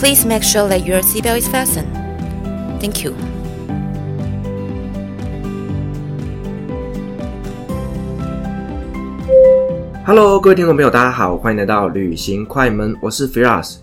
Please make sure that your seatbelt is fastened. Thank you. Hello，各位听众朋友，大家好，欢迎来到旅行快门，我是 Firas。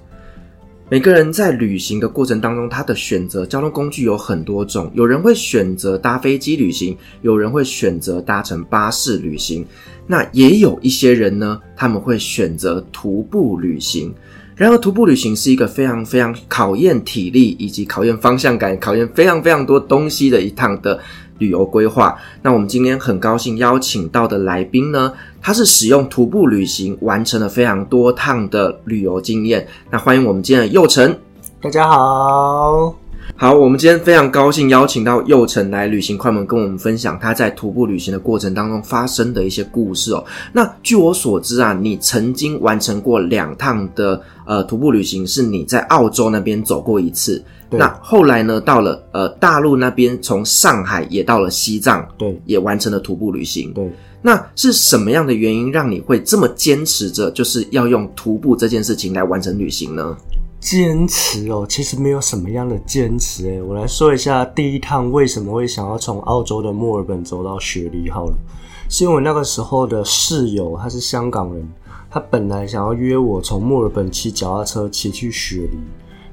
每个人在旅行的过程当中，他的选择交通工具有很多种。有人会选择搭飞机旅行，有人会选择搭乘巴士旅行。那也有一些人呢，他们会选择徒步旅行。然而，徒步旅行是一个非常非常考验体力以及考验方向感、考验非常非常多东西的一趟的旅游规划。那我们今天很高兴邀请到的来宾呢，他是使用徒步旅行完成了非常多趟的旅游经验。那欢迎我们今天的佑成，大家好，好，我们今天非常高兴邀请到佑成来旅行快门，跟我们分享他在徒步旅行的过程当中发生的一些故事哦。那据我所知啊，你曾经完成过两趟的呃徒步旅行，是你在澳洲那边走过一次。那后来呢，到了呃大陆那边，从上海也到了西藏，对，也完成了徒步旅行。对，那是什么样的原因让你会这么坚持着，就是要用徒步这件事情来完成旅行呢？坚持哦，其实没有什么样的坚持诶。我来说一下第一趟为什么会想要从澳洲的墨尔本走到雪梨好了，是因为那个时候的室友他是香港人，他本来想要约我从墨尔本骑脚踏车骑去雪梨。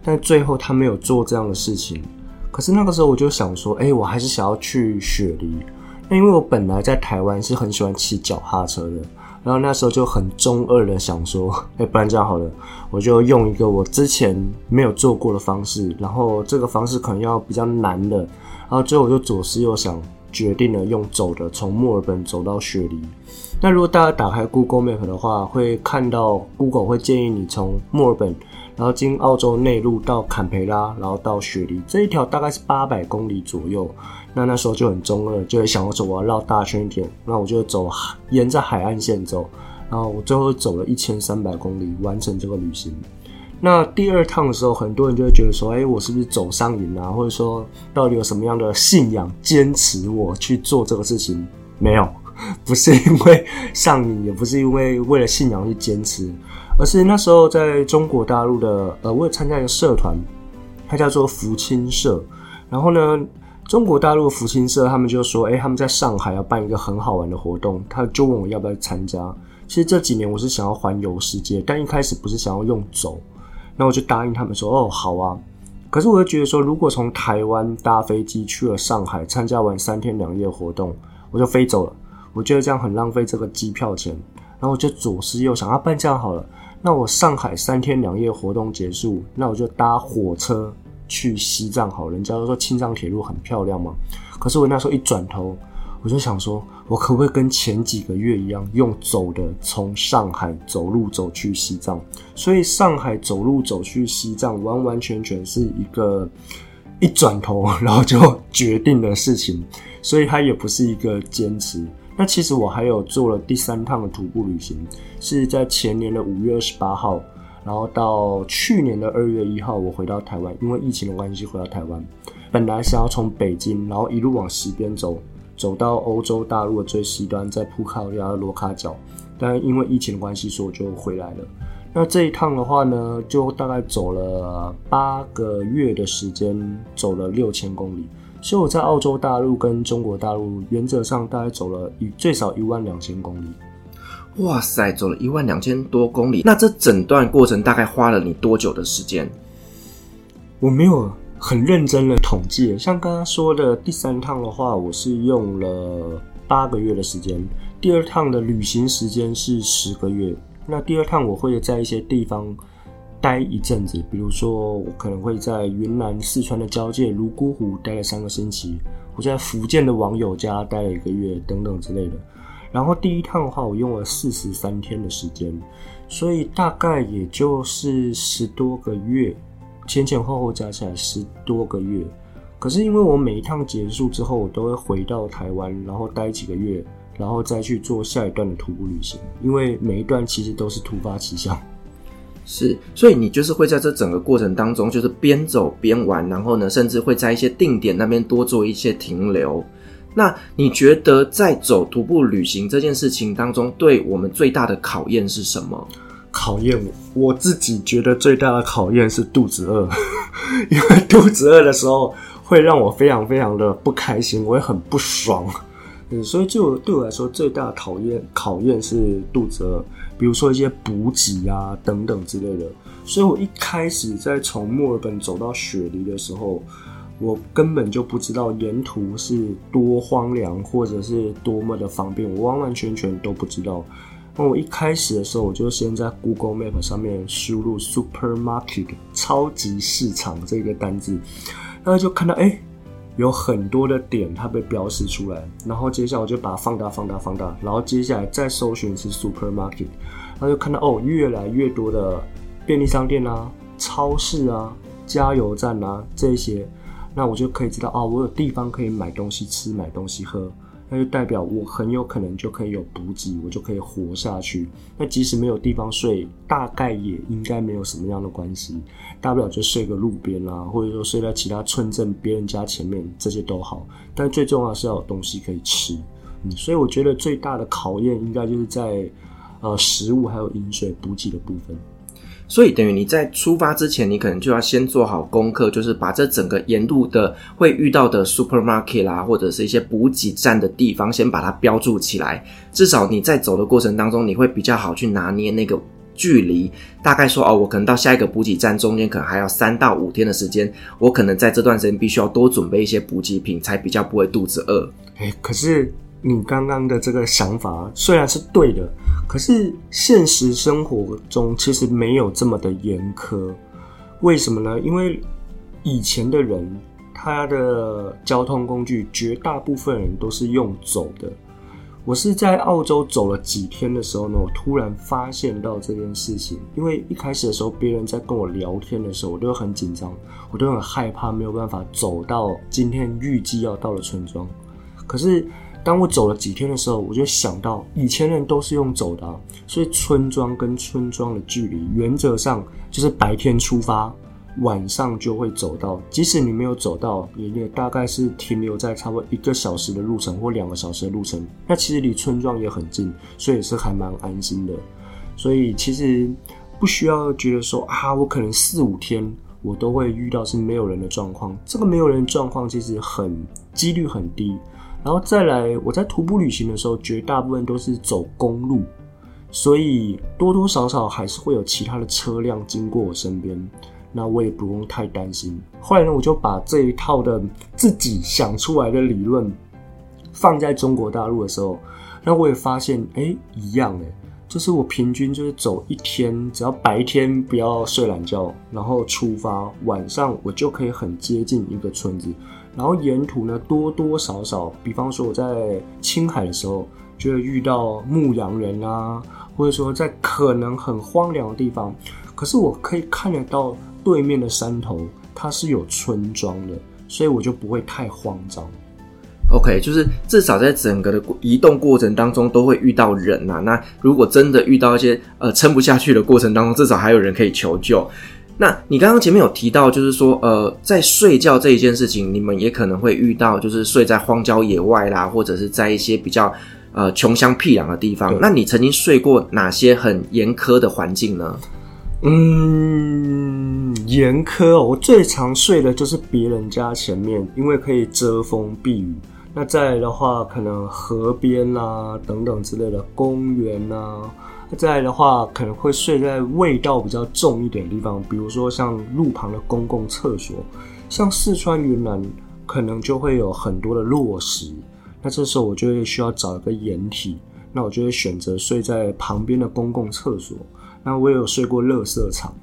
但最后他没有做这样的事情，可是那个时候我就想说，哎，我还是想要去雪梨。那因为我本来在台湾是很喜欢骑脚踏车的，然后那时候就很中二的想说，哎，不然这样好了，我就用一个我之前没有做过的方式，然后这个方式可能要比较难的，然后最后我就左思右想，决定了用走的，从墨尔本走到雪梨。那如果大家打开 Google Map 的话，会看到 Google 会建议你从墨尔本。然后经澳洲内陆到坎培拉，然后到雪梨这一条大概是八百公里左右。那那时候就很中二，就会想说我要绕大圈一点。那我就走沿着海岸线走，然后我最后走了一千三百公里完成这个旅行。那第二趟的时候，很多人就会觉得说：“哎，我是不是走上瘾啊？或者说到底有什么样的信仰坚持我去做这个事情？”没有，不是因为上瘾，也不是因为为了信仰去坚持。而是那时候在中国大陆的，呃，我有参加一个社团，它叫做福清社。然后呢，中国大陆福清社他们就说，诶，他们在上海要办一个很好玩的活动，他就问我要不要参加。其实这几年我是想要环游世界，但一开始不是想要用走，那我就答应他们说，哦，好啊。可是我就觉得说，如果从台湾搭飞机去了上海，参加完三天两夜活动，我就飞走了。我觉得这样很浪费这个机票钱，然后我就左思右想，啊，办这样好了。那我上海三天两夜活动结束，那我就搭火车去西藏好。人家都说青藏铁路很漂亮嘛，可是我那时候一转头，我就想说，我可不可以跟前几个月一样，用走的从上海走路走去西藏？所以上海走路走去西藏，完完全全是一个一转头然后就决定的事情，所以它也不是一个坚持。那其实我还有做了第三趟的徒步旅行，是在前年的五月二十八号，然后到去年的二月一号，我回到台湾，因为疫情的关系回到台湾。本来想要从北京，然后一路往西边走，走到欧洲大陆的最西端，在葡萄牙的罗卡角，但因为疫情的关系，所以我就回来了。那这一趟的话呢，就大概走了八个月的时间，走了六千公里。所以我在澳洲大陆跟中国大陆原则上大概走了一最少一万两千公里。哇塞，走了一万两千多公里，那这整段过程大概花了你多久的时间？我没有很认真的统计，像刚刚说的第三趟的话，我是用了八个月的时间，第二趟的旅行时间是十个月。那第二趟我会在一些地方。待一阵子，比如说我可能会在云南、四川的交界泸沽湖待了三个星期，我在福建的网友家待了一个月，等等之类的。然后第一趟的话，我用了四十三天的时间，所以大概也就是十多个月前前后后加起来十多个月。可是因为我每一趟结束之后，我都会回到台湾，然后待几个月，然后再去做下一段的徒步旅行。因为每一段其实都是突发奇想。是，所以你就是会在这整个过程当中，就是边走边玩，然后呢，甚至会在一些定点那边多做一些停留。那你觉得在走徒步旅行这件事情当中，对我们最大的考验是什么？考验我，我自己觉得最大的考验是肚子饿，因为肚子饿的时候会让我非常非常的不开心，我会很不爽。嗯，所以就对我来说，最大的考验考验是肚子饿。比如说一些补给啊等等之类的，所以我一开始在从墨尔本走到雪梨的时候，我根本就不知道沿途是多荒凉或者是多么的方便，我完完全全都不知道。那我一开始的时候，我就先在 Google Map 上面输入 supermarket 超级市场这个单字，然后就看到哎。有很多的点，它被标示出来，然后接下来我就把它放大、放大、放大，然后接下来再搜寻是 supermarket，然后就看到哦，越来越多的便利商店啊、超市啊、加油站啊这些，那我就可以知道哦，我有地方可以买东西吃、买东西喝。那就代表我很有可能就可以有补给，我就可以活下去。那即使没有地方睡，大概也应该没有什么样的关系，大不了就睡个路边啊，或者说睡在其他村镇别人家前面，这些都好。但最重要是要有东西可以吃。嗯，所以我觉得最大的考验应该就是在呃食物还有饮水补给的部分。所以等于你在出发之前，你可能就要先做好功课，就是把这整个沿路的会遇到的 supermarket 啦，或者是一些补给站的地方，先把它标注起来。至少你在走的过程当中，你会比较好去拿捏那个距离。大概说哦，我可能到下一个补给站中间可能还要三到五天的时间，我可能在这段时间必须要多准备一些补给品，才比较不会肚子饿。哎，可是。你刚刚的这个想法虽然是对的，可是现实生活中其实没有这么的严苛。为什么呢？因为以前的人，他的交通工具绝大部分人都是用走的。我是在澳洲走了几天的时候呢，我突然发现到这件事情。因为一开始的时候，别人在跟我聊天的时候，我都很紧张，我都很害怕没有办法走到今天预计要到的村庄。可是。当我走了几天的时候，我就想到以前人都是用走的，所以村庄跟村庄的距离原则上就是白天出发，晚上就会走到。即使你没有走到，也也大概是停留在差不多一个小时的路程或两个小时的路程。那其实离村庄也很近，所以是还蛮安心的。所以其实不需要觉得说啊，我可能四五天我都会遇到是没有人的状况。这个没有人的状况其实很几率很低。然后再来，我在徒步旅行的时候，绝大部分都是走公路，所以多多少少还是会有其他的车辆经过我身边，那我也不用太担心。后来呢，我就把这一套的自己想出来的理论放在中国大陆的时候，那我也发现，哎，一样哎，就是我平均就是走一天，只要白天不要睡懒觉，然后出发，晚上我就可以很接近一个村子。然后沿途呢，多多少少，比方说我在青海的时候，就会遇到牧羊人啊，或者说在可能很荒凉的地方，可是我可以看得到对面的山头，它是有村庄的，所以我就不会太慌张。OK，就是至少在整个的移动过程当中都会遇到人呐、啊。那如果真的遇到一些呃撑不下去的过程当中，至少还有人可以求救。那你刚刚前面有提到，就是说，呃，在睡觉这一件事情，你们也可能会遇到，就是睡在荒郊野外啦，或者是在一些比较呃穷乡僻壤的地方。那你曾经睡过哪些很严苛的环境呢？嗯，严苛哦，我最常睡的就是别人家前面，因为可以遮风避雨。那再来的话，可能河边啊等等之类的公园啊。再来的话，可能会睡在味道比较重一点的地方，比如说像路旁的公共厕所，像四川云南可能就会有很多的落石，那这时候我就会需要找一个掩体，那我就会选择睡在旁边的公共厕所。那我有睡过垃圾场，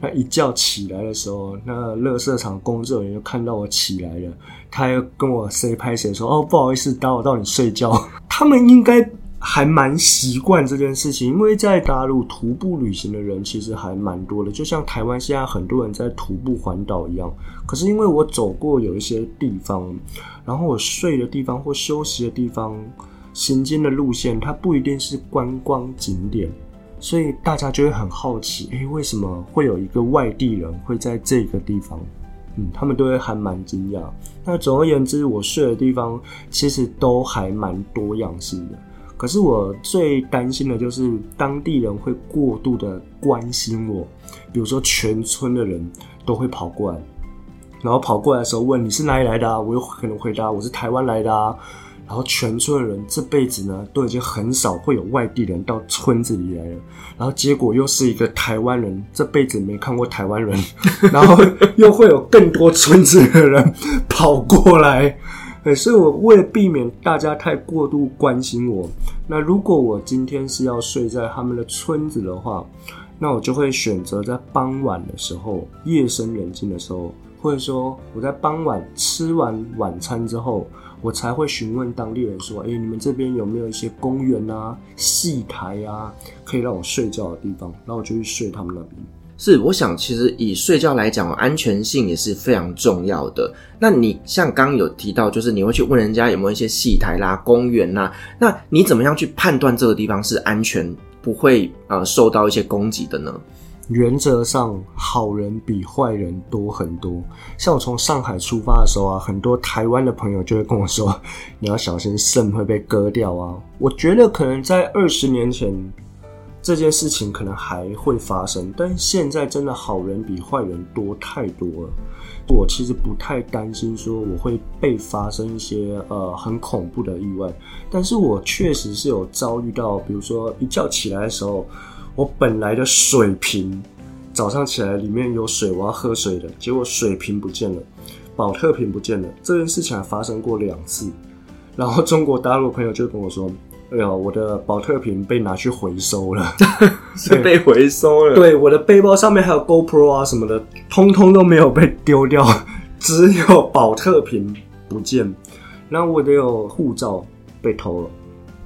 那一觉起来的时候，那垃圾场工作人员就看到我起来了，他又跟我 say 拍谁说哦，不好意思打扰到你睡觉，他们应该。还蛮习惯这件事情，因为在大陆徒步旅行的人其实还蛮多的，就像台湾现在很多人在徒步环岛一样。可是因为我走过有一些地方，然后我睡的地方或休息的地方，行经的路线它不一定是观光景点，所以大家就会很好奇，诶，为什么会有一个外地人会在这个地方？嗯，他们都会还蛮惊讶。那总而言之，我睡的地方其实都还蛮多样性的。可是我最担心的就是当地人会过度的关心我，比如说全村的人都会跑过来，然后跑过来的时候问你是哪里来的啊？我有可能回答我是台湾来的啊。然后全村的人这辈子呢都已经很少会有外地人到村子里来了，然后结果又是一个台湾人，这辈子没看过台湾人，然后又会有更多村子的人跑过来。对，所以我为了避免大家太过度关心我，那如果我今天是要睡在他们的村子的话，那我就会选择在傍晚的时候，夜深人静的时候，或者说我在傍晚吃完晚餐之后，我才会询问当地人说：“哎，你们这边有没有一些公园啊、戏台啊，可以让我睡觉的地方？”然后我就去睡他们那边。是，我想其实以睡觉来讲，安全性也是非常重要的。那你像刚有提到，就是你会去问人家有没有一些戏台啦、公园啦，那你怎么样去判断这个地方是安全，不会呃受到一些攻击的呢？原则上，好人比坏人多很多。像我从上海出发的时候啊，很多台湾的朋友就会跟我说：“你要小心肾会被割掉啊。”我觉得可能在二十年前。这件事情可能还会发生，但现在真的好人比坏人多太多了。我其实不太担心说我会被发生一些呃很恐怖的意外，但是我确实是有遭遇到，比如说一觉起来的时候，我本来的水瓶早上起来里面有水，我要喝水的，结果水瓶不见了，保特瓶不见了。这件事情还发生过两次，然后中国大陆朋友就跟我说。哎呀，我的保特瓶被拿去回收了，是被回收了。对，我的背包上面还有 GoPro 啊什么的，通通都没有被丢掉，只有保特瓶不见。那我的有护照被偷了，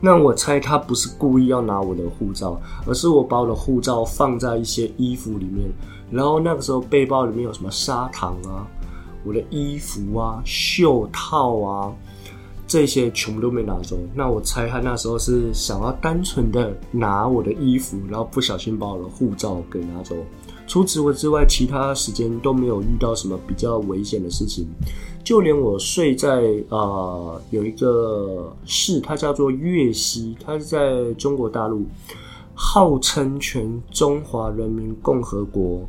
那我猜他不是故意要拿我的护照，而是我把我的护照放在一些衣服里面，然后那个时候背包里面有什么砂糖啊，我的衣服啊，袖套啊。这些全部都没拿走，那我猜他那时候是想要单纯的拿我的衣服，然后不小心把我的护照给拿走。除此之外，其他时间都没有遇到什么比较危险的事情。就连我睡在呃有一个市，它叫做粤西，它是在中国大陆，号称全中华人民共和国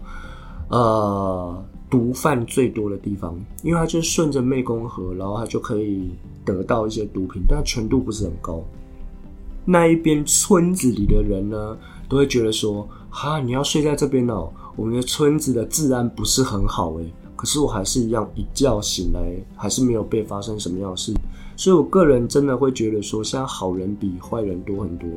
呃毒贩最多的地方，因为它就顺着湄公河，然后它就可以。得到一些毒品，但纯度不是很高。那一边村子里的人呢，都会觉得说：“哈，你要睡在这边哦，我们的村子的治安不是很好诶。”可是我还是一样，一觉醒来还是没有被发生什么样的事。所以我个人真的会觉得说，现在好人比坏人多很多。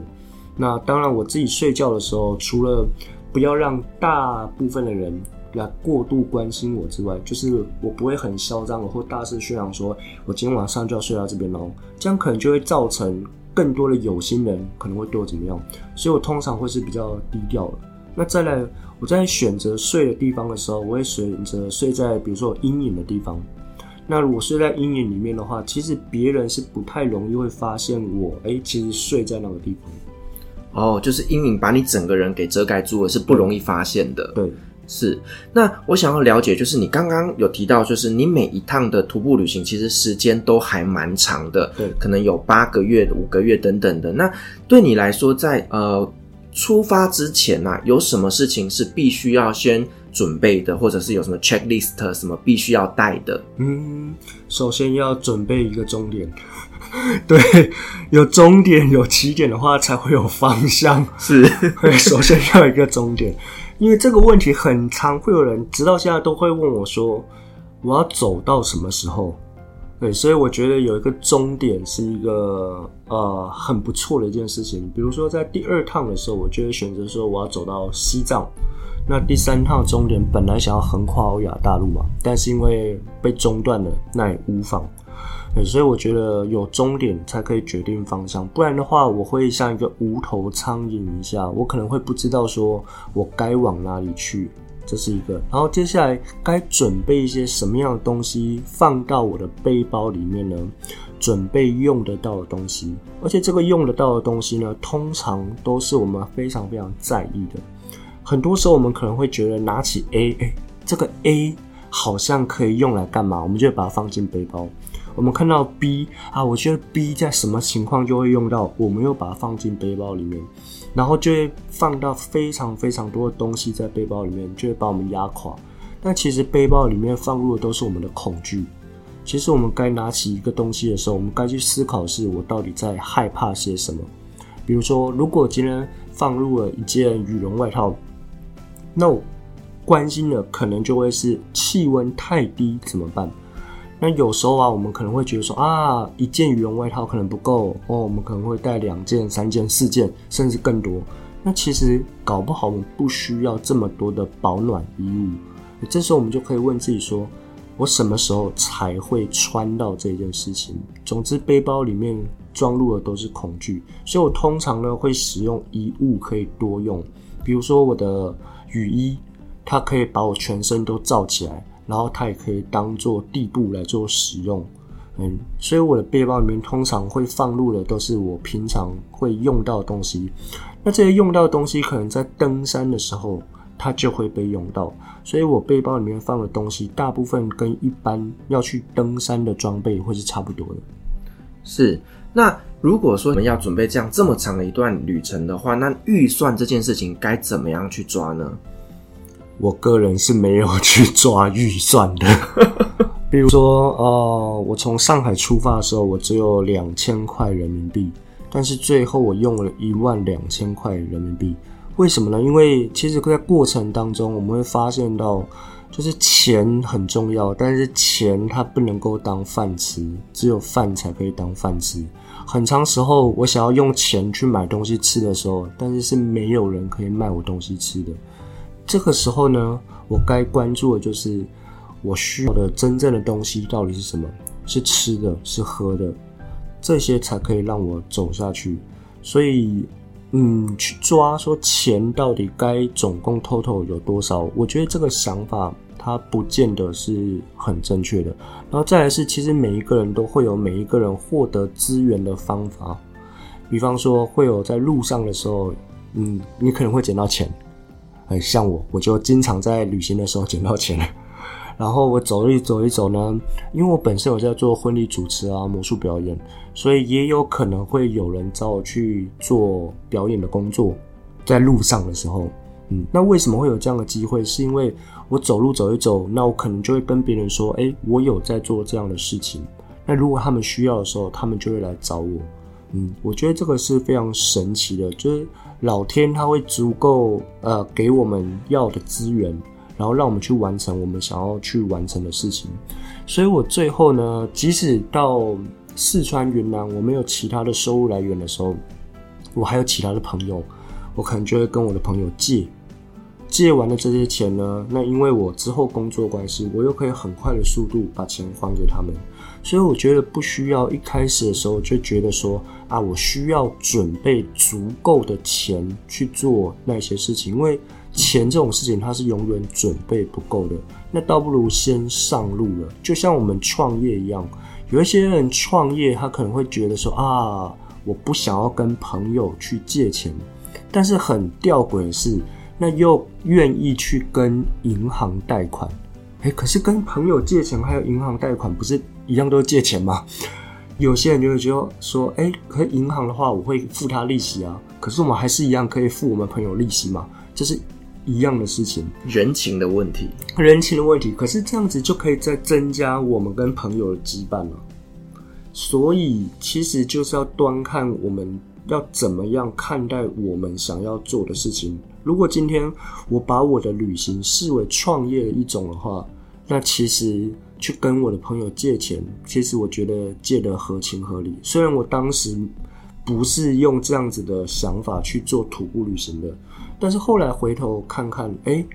那当然，我自己睡觉的时候，除了不要让大部分的人。来过度关心我之外，就是我不会很嚣张，我会大肆宣扬说，我今天晚上就要睡到这边喽。这样可能就会造成更多的有心人可能会对我怎么样，所以我通常会是比较低调的。那再来，我在选择睡的地方的时候，我会选择睡在比如说阴影的地方。那如果睡在阴影里面的话，其实别人是不太容易会发现我，哎、欸，其实睡在那个地方。哦，就是阴影把你整个人给遮盖住了，是不容易发现的。对。是，那我想要了解，就是你刚刚有提到，就是你每一趟的徒步旅行，其实时间都还蛮长的，对，可能有八个月、五个月等等的。那对你来说在，在呃出发之前呢、啊，有什么事情是必须要先准备的，或者是有什么 checklist 什么必须要带的？嗯，首先要准备一个终点，对，有终点有起点的话，才会有方向。是，对，首先要有一个终点。因为这个问题很常，会有人直到现在都会问我说：“我要走到什么时候？”对，所以我觉得有一个终点是一个呃很不错的一件事情。比如说在第二趟的时候，我就会选择说我要走到西藏。那第三趟终点本来想要横跨欧亚大陆嘛，但是因为被中断了，那也无妨。所以我觉得有终点才可以决定方向，不然的话，我会像一个无头苍蝇一下，我可能会不知道说我该往哪里去，这是一个。然后接下来该准备一些什么样的东西放到我的背包里面呢？准备用得到的东西，而且这个用得到的东西呢，通常都是我们非常非常在意的。很多时候我们可能会觉得拿起 A，哎，这个 A 好像可以用来干嘛？我们就会把它放进背包。我们看到 B 啊，我觉得 B 在什么情况就会用到，我们又把它放进背包里面，然后就会放到非常非常多的东西在背包里面，就会把我们压垮。但其实背包里面放入的都是我们的恐惧。其实我们该拿起一个东西的时候，我们该去思考是我到底在害怕些什么。比如说，如果今天放入了一件羽绒外套，那我关心的可能就会是气温太低怎么办？那有时候啊，我们可能会觉得说啊，一件羽绒外套可能不够哦，我们可能会带两件、三件、四件，甚至更多。那其实搞不好我们不需要这么多的保暖衣物。这时候我们就可以问自己说，我什么时候才会穿到这件事情？总之，背包里面装入的都是恐惧，所以我通常呢会使用一物可以多用。比如说我的雨衣，它可以把我全身都罩起来。然后它也可以当做地布来做使用，嗯，所以我的背包里面通常会放入的都是我平常会用到的东西。那这些用到的东西，可能在登山的时候它就会被用到，所以我背包里面放的东西，大部分跟一般要去登山的装备会是差不多的。是，那如果说我们要准备这样这么长的一段旅程的话，那预算这件事情该怎么样去抓呢？我个人是没有去抓预算的，比如说，呃，我从上海出发的时候，我只有两千块人民币，但是最后我用了一万两千块人民币，为什么呢？因为其实在过程当中，我们会发现到，就是钱很重要，但是钱它不能够当饭吃，只有饭才可以当饭吃。很长时候，我想要用钱去买东西吃的时候，但是是没有人可以卖我东西吃的。这个时候呢，我该关注的就是我需要的真正的东西到底是什么？是吃的，是喝的，这些才可以让我走下去。所以，嗯，去抓说钱到底该总共 total 有多少？我觉得这个想法它不见得是很正确的。然后再来是，其实每一个人都会有每一个人获得资源的方法。比方说，会有在路上的时候，嗯，你可能会捡到钱。很像我，我就经常在旅行的时候捡到钱。然后我走一走一走呢，因为我本身有在做婚礼主持啊、魔术表演，所以也有可能会有人找我去做表演的工作。在路上的时候，嗯，那为什么会有这样的机会？是因为我走路走一走，那我可能就会跟别人说：“哎，我有在做这样的事情。”那如果他们需要的时候，他们就会来找我。嗯，我觉得这个是非常神奇的，就是老天他会足够呃给我们要的资源，然后让我们去完成我们想要去完成的事情。所以我最后呢，即使到四川云南我没有其他的收入来源的时候，我还有其他的朋友，我可能就会跟我的朋友借。借完了这些钱呢，那因为我之后工作关系，我又可以很快的速度把钱还给他们，所以我觉得不需要一开始的时候就觉得说啊，我需要准备足够的钱去做那些事情，因为钱这种事情它是永远准备不够的，那倒不如先上路了。就像我们创业一样，有一些人创业，他可能会觉得说啊，我不想要跟朋友去借钱，但是很吊诡的是。那又愿意去跟银行贷款，诶，可是跟朋友借钱还有银行贷款不是一样都是借钱嘛？有些人就会觉得说，诶，可是银行的话我会付他利息啊，可是我们还是一样可以付我们朋友利息嘛，这是一样的事情，人情的问题，人情的问题。可是这样子就可以再增加我们跟朋友的羁绊了，所以其实就是要端看我们。要怎么样看待我们想要做的事情？如果今天我把我的旅行视为创业的一种的话，那其实去跟我的朋友借钱，其实我觉得借的合情合理。虽然我当时不是用这样子的想法去做徒步旅行的，但是后来回头看看，诶，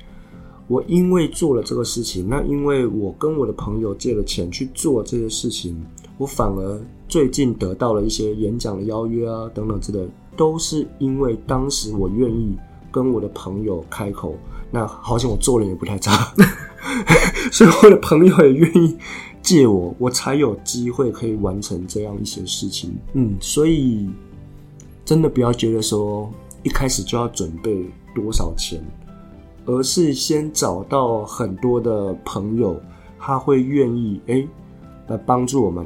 我因为做了这个事情，那因为我跟我的朋友借了钱去做这些事情。我反而最近得到了一些演讲的邀约啊，等等之类，都是因为当时我愿意跟我的朋友开口。那好像我做人也不太差，所以我的朋友也愿意借我，我才有机会可以完成这样一些事情。嗯，所以真的不要觉得说一开始就要准备多少钱，而是先找到很多的朋友，他会愿意诶来帮助我们，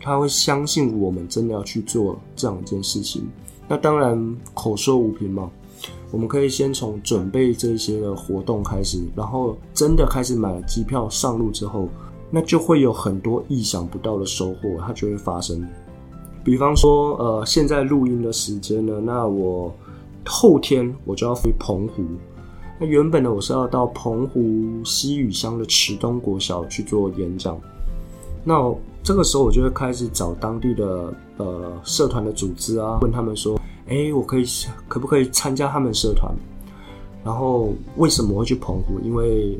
他会相信我们真的要去做这样一件事情。那当然口说无凭嘛。我们可以先从准备这些的活动开始，然后真的开始买了机票上路之后，那就会有很多意想不到的收获，它就会发生。比方说，呃，现在录音的时间呢，那我后天我就要飞澎湖。那原本呢，我是要到澎湖西屿乡的池东国小去做演讲。那这个时候，我就会开始找当地的呃社团的组织啊，问他们说。哎，我可以可不可以参加他们社团？然后为什么会去澎湖？因为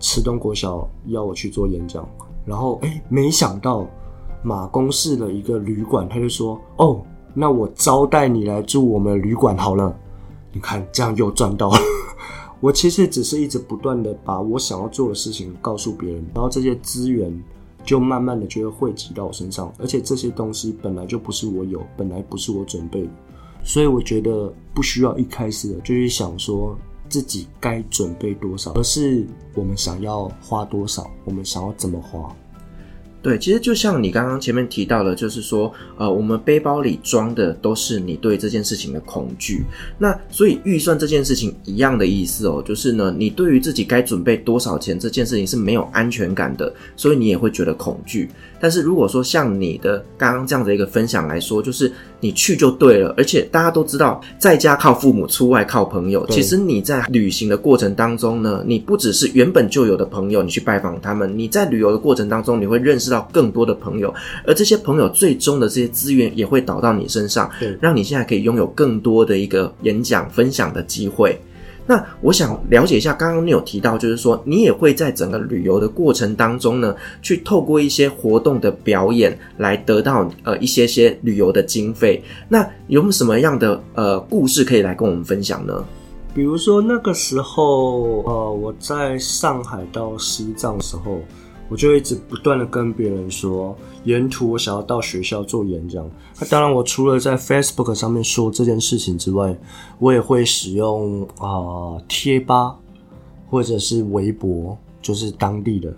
池东国小要我去做演讲。然后哎，没想到马公市的一个旅馆，他就说：“哦，那我招待你来住我们旅馆好了。”你看，这样又赚到了。我其实只是一直不断的把我想要做的事情告诉别人，然后这些资源就慢慢的就会汇集到我身上。而且这些东西本来就不是我有，本来不是我准备。所以我觉得不需要一开始就去想说自己该准备多少，而是我们想要花多少，我们想要怎么花。对，其实就像你刚刚前面提到的，就是说，呃，我们背包里装的都是你对这件事情的恐惧。那所以预算这件事情一样的意思哦，就是呢，你对于自己该准备多少钱这件事情是没有安全感的，所以你也会觉得恐惧。但是如果说像你的刚刚这样的一个分享来说，就是你去就对了，而且大家都知道，在家靠父母，出外靠朋友。其实你在旅行的过程当中呢，你不只是原本就有的朋友，你去拜访他们，你在旅游的过程当中，你会认识到。更多的朋友，而这些朋友最终的这些资源也会导到你身上，让你现在可以拥有更多的一个演讲分享的机会。那我想了解一下，刚刚你有提到，就是说你也会在整个旅游的过程当中呢，去透过一些活动的表演来得到呃一些些旅游的经费。那有没有什么样的呃故事可以来跟我们分享呢？比如说那个时候，呃，我在上海到西藏的时候。我就一直不断的跟别人说，沿途我想要到学校做演讲。那当然，我除了在 Facebook 上面说这件事情之外，我也会使用啊、贴吧或者是微博，就是当地的。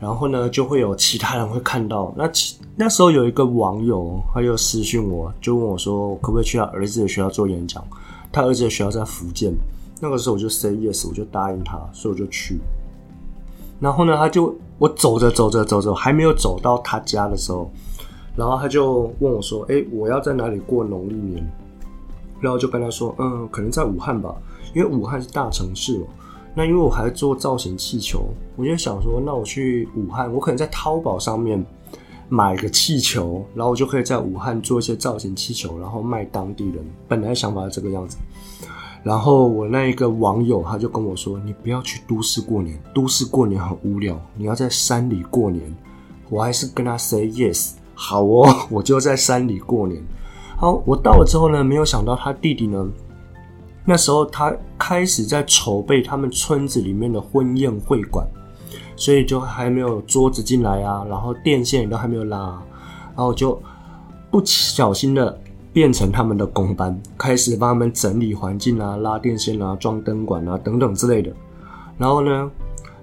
然后呢，就会有其他人会看到。那其那时候有一个网友，他就私讯我，就问我说，可不可以去他儿子的学校做演讲？他儿子的学校在福建。那个时候我就 say yes，我就答应他，所以我就去。然后呢，他就我走着走着走着，还没有走到他家的时候，然后他就问我说：“诶，我要在哪里过农历年？”然后就跟他说：“嗯，可能在武汉吧，因为武汉是大城市嘛。那因为我还做造型气球，我就想说，那我去武汉，我可能在淘宝上面买个气球，然后我就可以在武汉做一些造型气球，然后卖当地人。本来想法是这个样子。”然后我那一个网友他就跟我说：“你不要去都市过年，都市过年很无聊，你要在山里过年。”我还是跟他 say yes，好哦，我就在山里过年。好，我到了之后呢，没有想到他弟弟呢，那时候他开始在筹备他们村子里面的婚宴会馆，所以就还没有桌子进来啊，然后电线都还没有拉啊，然后就不小心的。变成他们的工班，开始帮他们整理环境啊、拉电线啊、装灯管啊等等之类的。然后呢，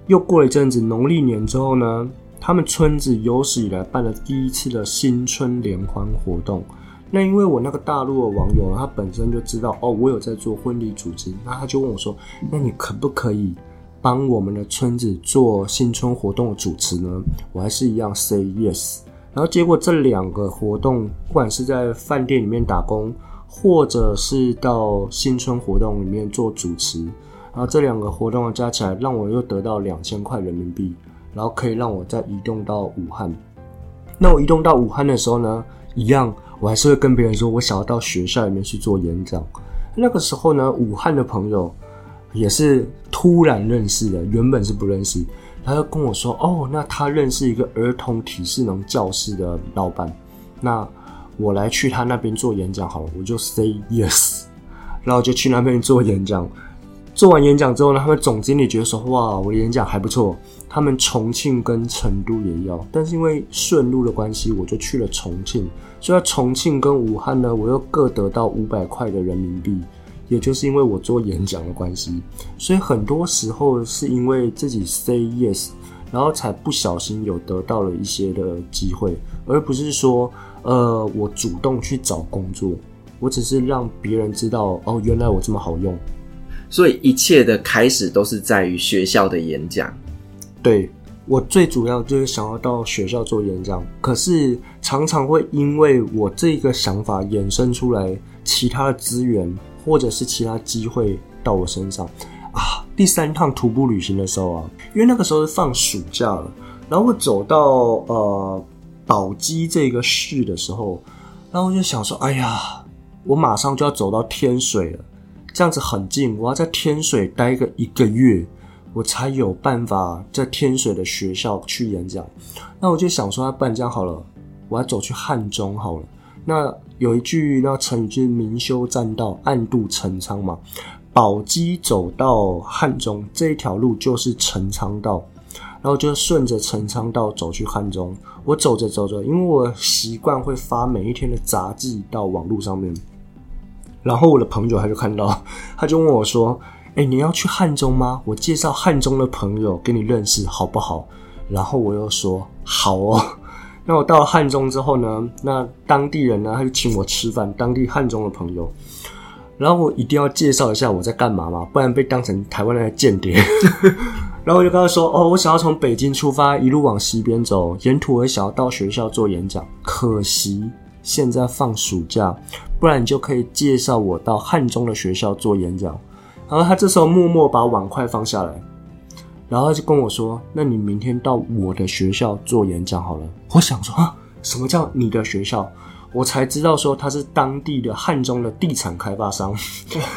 又过了一阵子，农历年之后呢，他们村子有史以来办了第一次的新春联欢活动。那因为我那个大陆的网友，他本身就知道哦，我有在做婚礼组织，那他就问我说：“那你可不可以帮我们的村子做新春活动的主持呢？”我还是一样 say yes。然后结果这两个活动，不管是在饭店里面打工，或者是到新春活动里面做主持，然后这两个活动加起来，让我又得到两千块人民币，然后可以让我再移动到武汉。那我移动到武汉的时候呢，一样，我还是会跟别人说我想要到学校里面去做演讲。那个时候呢，武汉的朋友也是突然认识的，原本是不认识。他就跟我说：“哦，那他认识一个儿童体适能教室的老板，那我来去他那边做演讲好了。”我就 say yes，然后就去那边做演讲。做完演讲之后呢，他们总经理觉得说：“哇，我的演讲还不错。”他们重庆跟成都也要，但是因为顺路的关系，我就去了重庆。所以在重庆跟武汉呢，我又各得到五百块的人民币。也就是因为我做演讲的关系，所以很多时候是因为自己 say yes，然后才不小心有得到了一些的机会，而不是说，呃，我主动去找工作，我只是让别人知道，哦，原来我这么好用。所以一切的开始都是在于学校的演讲。对，我最主要就是想要到学校做演讲，可是常常会因为我这个想法衍生出来其他的资源。或者是其他机会到我身上啊！第三趟徒步旅行的时候啊，因为那个时候是放暑假了，然后我走到呃宝鸡这个市的时候，然后我就想说：哎呀，我马上就要走到天水了，这样子很近，我要在天水待个一个月，我才有办法在天水的学校去演讲。那我就想说，不然这样好了，我要走去汉中好了。那有一句那成语就是“明修栈道，暗度陈仓”嘛。宝鸡走到汉中这一条路就是陈仓道，然后就顺着陈仓道走去汉中。我走着走着，因为我习惯会发每一天的杂记到网络上面，然后我的朋友他就看到，他就问我说：“哎，你要去汉中吗？我介绍汉中的朋友给你认识，好不好？”然后我又说：“好哦。”那我到了汉中之后呢，那当地人呢，他就请我吃饭，当地汉中的朋友，然后我一定要介绍一下我在干嘛嘛，不然被当成台湾人的间谍。然后我就跟他说：“哦，我想要从北京出发，一路往西边走，沿途我想要到学校做演讲。可惜现在放暑假，不然你就可以介绍我到汉中的学校做演讲。”然后他这时候默默把碗筷放下来。然后他就跟我说：“那你明天到我的学校做演讲好了。”我想说啊，什么叫你的学校？我才知道说他是当地的汉中的地产开发商，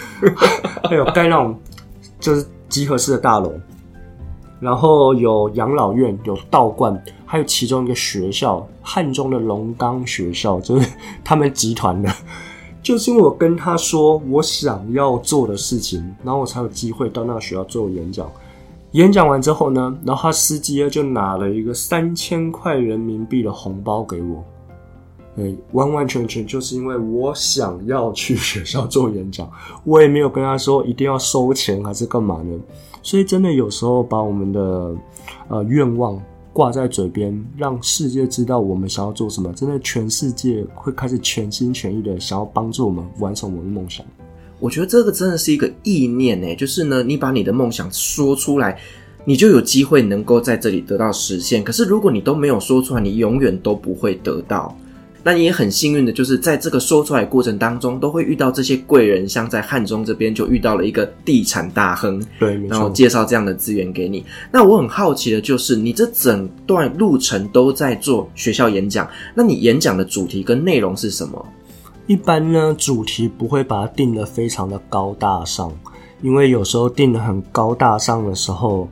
还有盖那种就是集合式的大楼，然后有养老院、有道观，还有其中一个学校汉中的龙岗学校，就是他们集团的。就是因为我跟他说我想要做的事情，然后我才有机会到那个学校做演讲。演讲完之后呢，然后他司机就拿了一个三千块人民币的红包给我，哎，完完全全就是因为我想要去学校做演讲，我也没有跟他说一定要收钱还是干嘛呢，所以真的有时候把我们的呃愿望挂在嘴边，让世界知道我们想要做什么，真的全世界会开始全心全意的想要帮助我们完成我们的梦想。我觉得这个真的是一个意念呢，就是呢，你把你的梦想说出来，你就有机会能够在这里得到实现。可是如果你都没有说出来，你永远都不会得到。那你也很幸运的，就是在这个说出来过程当中，都会遇到这些贵人，像在汉中这边就遇到了一个地产大亨，对，然后介绍这样的资源给你。那我很好奇的就是，你这整段路程都在做学校演讲，那你演讲的主题跟内容是什么？一般呢，主题不会把它定得非常的高大上，因为有时候定得很高大上的时候，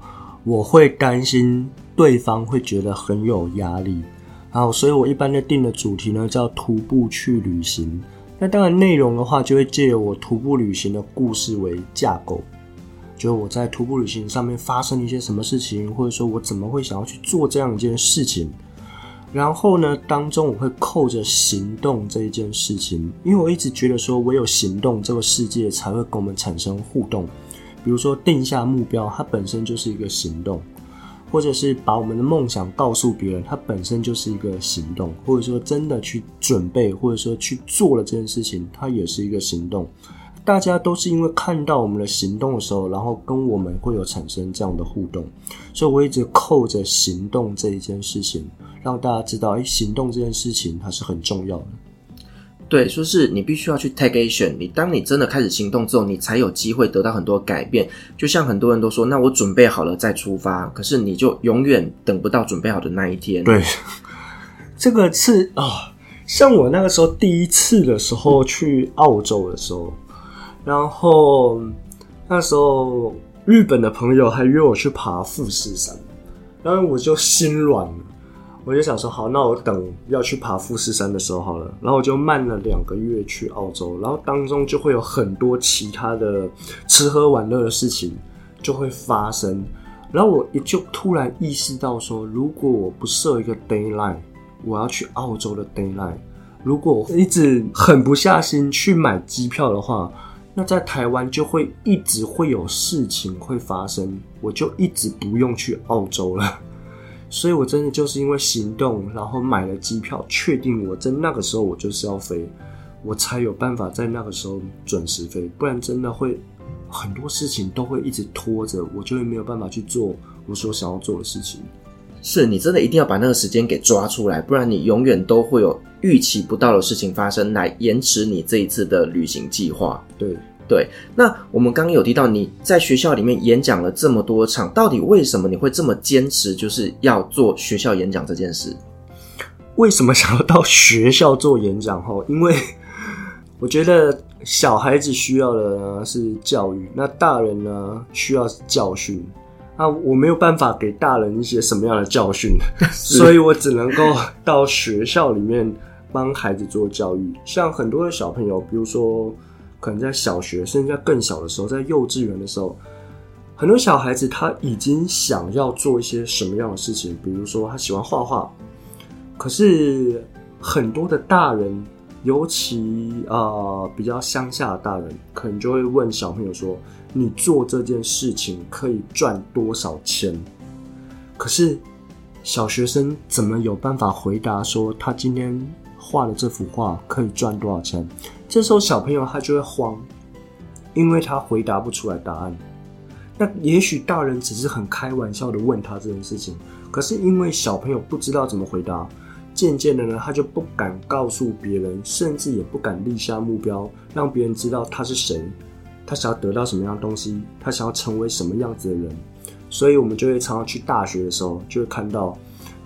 我会担心对方会觉得很有压力。然后，所以我一般的定的主题呢，叫徒步去旅行。那当然，内容的话就会借由我徒步旅行的故事为架构，就我在徒步旅行上面发生一些什么事情，或者说我怎么会想要去做这样一件事情。然后呢，当中我会扣着行动这一件事情，因为我一直觉得说，唯有行动，这个世界才会跟我们产生互动。比如说，定下目标，它本身就是一个行动；或者是把我们的梦想告诉别人，它本身就是一个行动；或者说，真的去准备，或者说去做了这件事情，它也是一个行动。大家都是因为看到我们的行动的时候，然后跟我们会有产生这样的互动，所以我一直扣着行动这一件事情，让大家知道，哎，行动这件事情它是很重要的。对，说是你必须要去 take action，你当你真的开始行动之后，你才有机会得到很多改变。就像很多人都说，那我准备好了再出发，可是你就永远等不到准备好的那一天。对，这个是啊、哦，像我那个时候第一次的时候去澳洲的时候。然后那时候，日本的朋友还约我去爬富士山，然后我就心软了，我就想说，好，那我等要去爬富士山的时候好了。然后我就慢了两个月去澳洲，然后当中就会有很多其他的吃喝玩乐的事情就会发生。然后我也就突然意识到说，如果我不设一个 deadline，我要去澳洲的 deadline，如果我一直狠不下心去买机票的话，那在台湾就会一直会有事情会发生，我就一直不用去澳洲了。所以我真的就是因为行动，然后买了机票，确定我在那个时候我就是要飞，我才有办法在那个时候准时飞，不然真的会。很多事情都会一直拖着，我就会没有办法去做我所想要做的事情。是你真的一定要把那个时间给抓出来，不然你永远都会有预期不到的事情发生，来延迟你这一次的旅行计划。对对，那我们刚刚有提到你在学校里面演讲了这么多场，到底为什么你会这么坚持，就是要做学校演讲这件事？为什么想要到学校做演讲？哈，因为我觉得。小孩子需要的呢是教育，那大人呢需要教训。那我没有办法给大人一些什么样的教训，所以我只能够到学校里面帮孩子做教育。像很多的小朋友，比如说可能在小学，甚至在更小的时候，在幼稚园的时候，很多小孩子他已经想要做一些什么样的事情，比如说他喜欢画画，可是很多的大人。尤其啊、呃，比较乡下的大人，可能就会问小朋友说：“你做这件事情可以赚多少钱？”可是小学生怎么有办法回答说他今天画的这幅画可以赚多少钱？这时候小朋友他就会慌，因为他回答不出来答案。那也许大人只是很开玩笑的问他这件事情，可是因为小朋友不知道怎么回答。渐渐的呢，他就不敢告诉别人，甚至也不敢立下目标，让别人知道他是谁，他想要得到什么样的东西，他想要成为什么样子的人。所以，我们就会常常去大学的时候，就会看到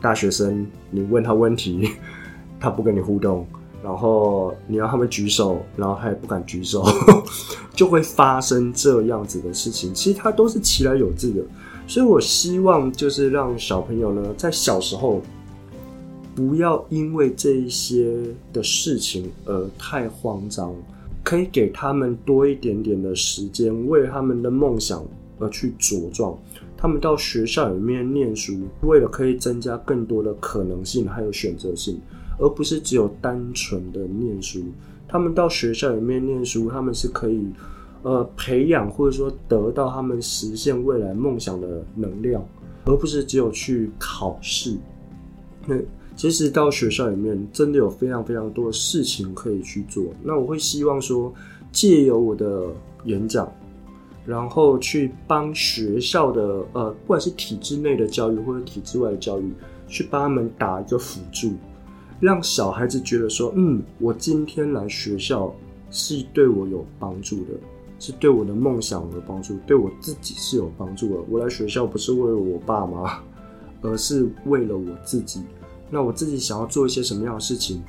大学生，你问他问题，他不跟你互动，然后你让他们举手，然后他也不敢举手，就会发生这样子的事情。其实他都是其来有自的，所以我希望就是让小朋友呢，在小时候。不要因为这一些的事情而太慌张，可以给他们多一点点的时间，为他们的梦想而去茁壮。他们到学校里面念书，为了可以增加更多的可能性还有选择性，而不是只有单纯的念书。他们到学校里面念书，他们是可以呃培养或者说得到他们实现未来梦想的能量，而不是只有去考试。那。其实到学校里面，真的有非常非常多的事情可以去做。那我会希望说，借由我的演讲，然后去帮学校的呃，不管是体制内的教育或者体制外的教育，去帮他们打一个辅助，让小孩子觉得说，嗯，我今天来学校是对我有帮助的，是对我的梦想有帮助，对我自己是有帮助的。我来学校不是为了我爸妈，而是为了我自己。那我自己想要做一些什么样的事情？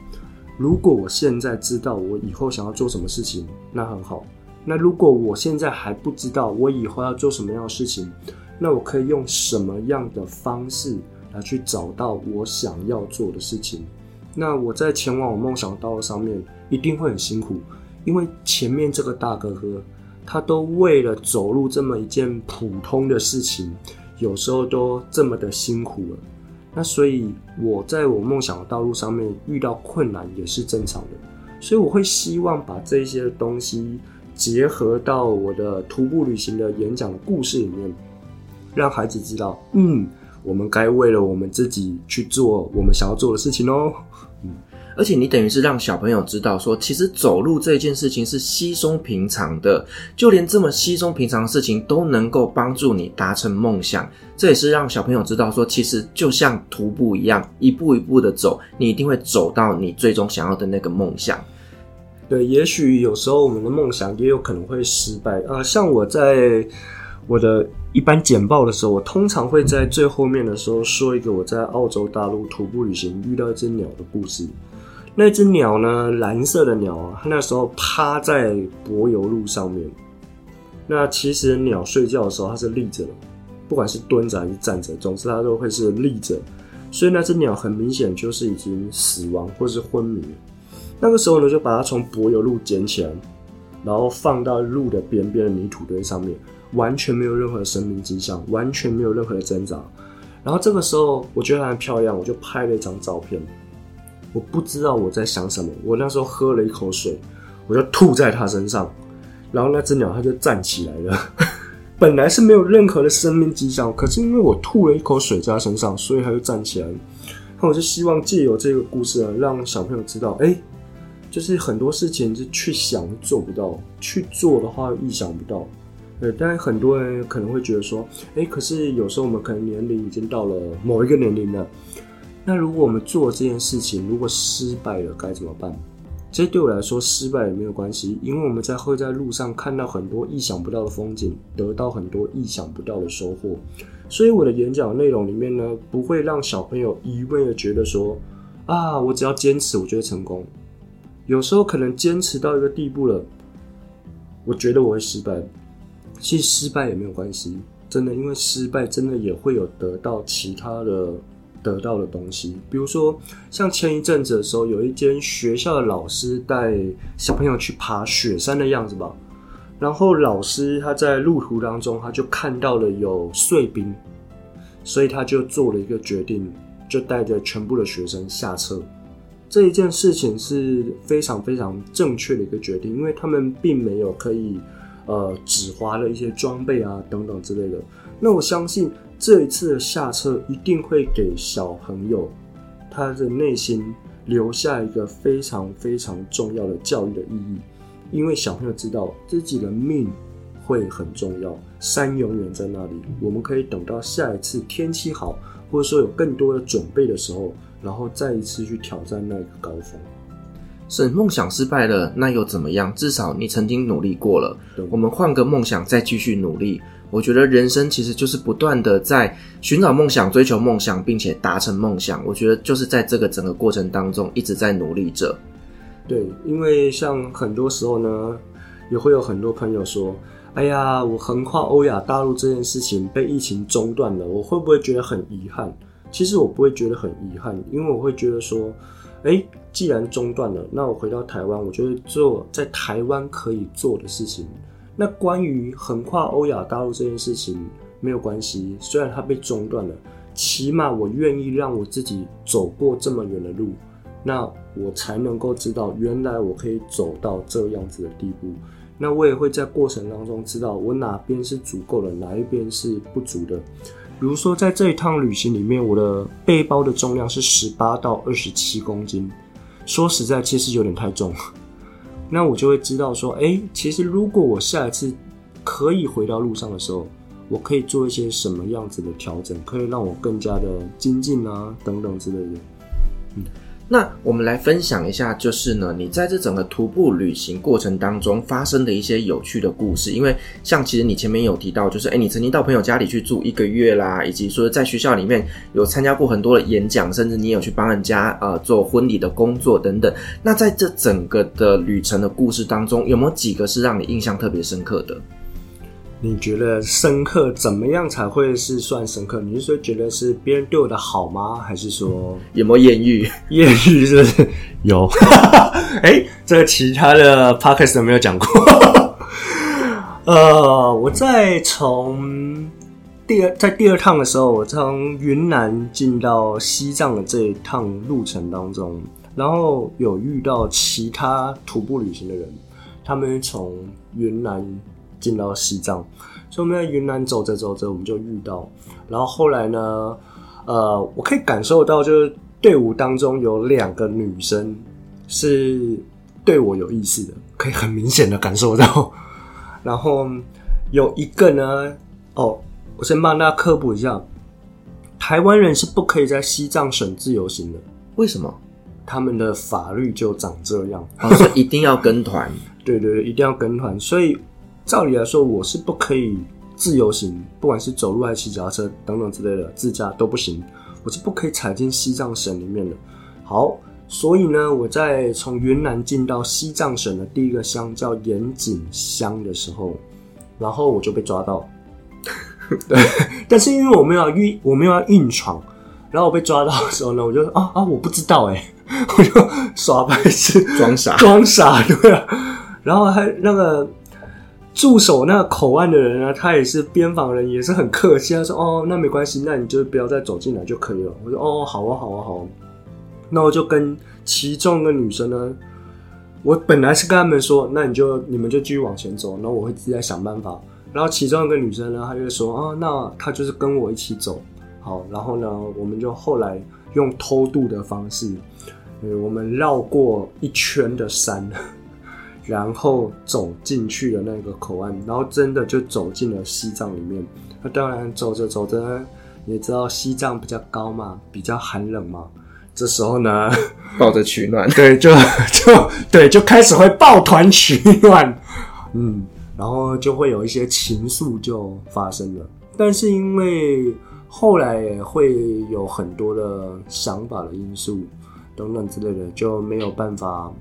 如果我现在知道我以后想要做什么事情，那很好。那如果我现在还不知道我以后要做什么样的事情，那我可以用什么样的方式来去找到我想要做的事情？那我在前往我梦想的道路上面一定会很辛苦，因为前面这个大哥哥他都为了走路这么一件普通的事情，有时候都这么的辛苦了。那所以，我在我梦想的道路上面遇到困难也是正常的，所以我会希望把这些东西结合到我的徒步旅行的演讲的故事里面，让孩子知道，嗯，我们该为了我们自己去做我们想要做的事情哦。而且你等于是让小朋友知道说，其实走路这件事情是稀松平常的，就连这么稀松平常的事情都能够帮助你达成梦想。这也是让小朋友知道说，其实就像徒步一样，一步一步的走，你一定会走到你最终想要的那个梦想。对，也许有时候我们的梦想也有可能会失败啊。像我在我的一般简报的时候，我通常会在最后面的时候说一个我在澳洲大陆徒步旅行遇到一只鸟的故事。那只鸟呢？蓝色的鸟啊，它那时候趴在柏油路上面。那其实鸟睡觉的时候它是立着的，不管是蹲着还是站着，总之它都会是立着。所以那只鸟很明显就是已经死亡或是昏迷。那个时候呢，就把它从柏油路捡起来，然后放到路的边边的泥土堆上面，完全没有任何的生命迹象，完全没有任何的挣扎。然后这个时候，我觉得它很漂亮，我就拍了一张照片。我不知道我在想什么，我那时候喝了一口水，我就吐在它身上，然后那只鸟它就站起来了。本来是没有任何的生命迹象，可是因为我吐了一口水在它身上，所以它就站起来。那我就希望借由这个故事呢，让小朋友知道，哎，就是很多事情是去想做不到，去做的话意想不到。对，但很多人可能会觉得说，哎，可是有时候我们可能年龄已经到了某一个年龄了，那如果我们做这件事情如果失败了该怎么办？这对我来说，失败也没有关系，因为我们在会在路上看到很多意想不到的风景，得到很多意想不到的收获。所以我的演讲内容里面呢，不会让小朋友一味的觉得说，啊，我只要坚持，我就会成功。有时候可能坚持到一个地步了，我觉得我会失败。其实失败也没有关系，真的，因为失败真的也会有得到其他的。得到的东西，比如说像前一阵子的时候，有一间学校的老师带小朋友去爬雪山的样子吧。然后老师他在路途当中，他就看到了有碎冰，所以他就做了一个决定，就带着全部的学生下车。这一件事情是非常非常正确的一个决定，因为他们并没有可以呃止滑的一些装备啊等等之类的。那我相信。这一次的下车一定会给小朋友他的内心留下一个非常非常重要的教育的意义，因为小朋友知道自己的命会很重要，山永远在那里，我们可以等到下一次天气好，或者说有更多的准备的时候，然后再一次去挑战那个高峰。是梦想失败了，那又怎么样？至少你曾经努力过了。我们换个梦想，再继续努力。我觉得人生其实就是不断的在寻找梦想、追求梦想，并且达成梦想。我觉得就是在这个整个过程当中一直在努力着。对，因为像很多时候呢，也会有很多朋友说：“哎呀，我横跨欧亚大陆这件事情被疫情中断了，我会不会觉得很遗憾？”其实我不会觉得很遗憾，因为我会觉得说：“哎，既然中断了，那我回到台湾，我就会做在台湾可以做的事情。”那关于横跨欧亚大陆这件事情没有关系，虽然它被中断了，起码我愿意让我自己走过这么远的路，那我才能够知道原来我可以走到这样子的地步。那我也会在过程当中知道我哪边是足够的，哪一边是不足的。比如说在这一趟旅行里面，我的背包的重量是十八到二十七公斤，说实在，其实有点太重。那我就会知道说，哎，其实如果我下一次可以回到路上的时候，我可以做一些什么样子的调整，可以让我更加的精进啊，等等之类的。那我们来分享一下，就是呢，你在这整个徒步旅行过程当中发生的一些有趣的故事。因为像其实你前面有提到，就是诶，你曾经到朋友家里去住一个月啦，以及说在学校里面有参加过很多的演讲，甚至你有去帮人家呃做婚礼的工作等等。那在这整个的旅程的故事当中，有没有几个是让你印象特别深刻的？你觉得深刻怎么样才会是算深刻？你是说觉得是别人对我的好吗？还是说有没有艳遇？艳遇是不是？有。哎、欸，这个其他的 podcast 都没有讲过。呃，我在从第二在第二趟的时候，我从云南进到西藏的这一趟路程当中，然后有遇到其他徒步旅行的人，他们从云南。进到西藏，所以我们在云南走着走着，我们就遇到。然后后来呢，呃，我可以感受到，就是队伍当中有两个女生是对我有意思的，可以很明显的感受到。然后有一个呢，哦，我先帮大家科普一下，台湾人是不可以在西藏省自由行的。为什么？他们的法律就长这样，哦，所以一定要跟团。对对对，一定要跟团，所以。照理来说，我是不可以自由行，不管是走路还是骑脚踏车等等之类的，自驾都不行。我是不可以踩进西藏省里面的。好，所以呢，我在从云南进到西藏省的第一个乡叫盐井乡的时候，然后我就被抓到。对，但是因为我没有要硬，我没有要硬闯，然后我被抓到的时候呢，我就啊啊，我不知道哎，我就耍白痴，装傻，装傻，对啊。然后还那个驻守那口岸的人呢，他也是边防人，也是很客气，他说哦，那没关系，那你就不要再走进来就可以了。我说哦，好啊，好啊，好啊。那我就跟其中一个女生呢。我本来是跟他们说，那你就你们就继续往前走，然后我会自己想办法。然后其中一个女生呢，她就说啊，那她就是跟我一起走，好，然后呢，我们就后来用偷渡的方式，我们绕过一圈的山，然后走进去的那个口岸，然后真的就走进了西藏里面。那当然走着走着呢，也知道西藏比较高嘛，比较寒冷嘛。这时候呢，抱着取暖，对，就就对，就开始会抱团取暖，嗯，然后就会有一些情愫就发生了。但是因为后来也会有很多的想法的因素等等之类的，就没有办法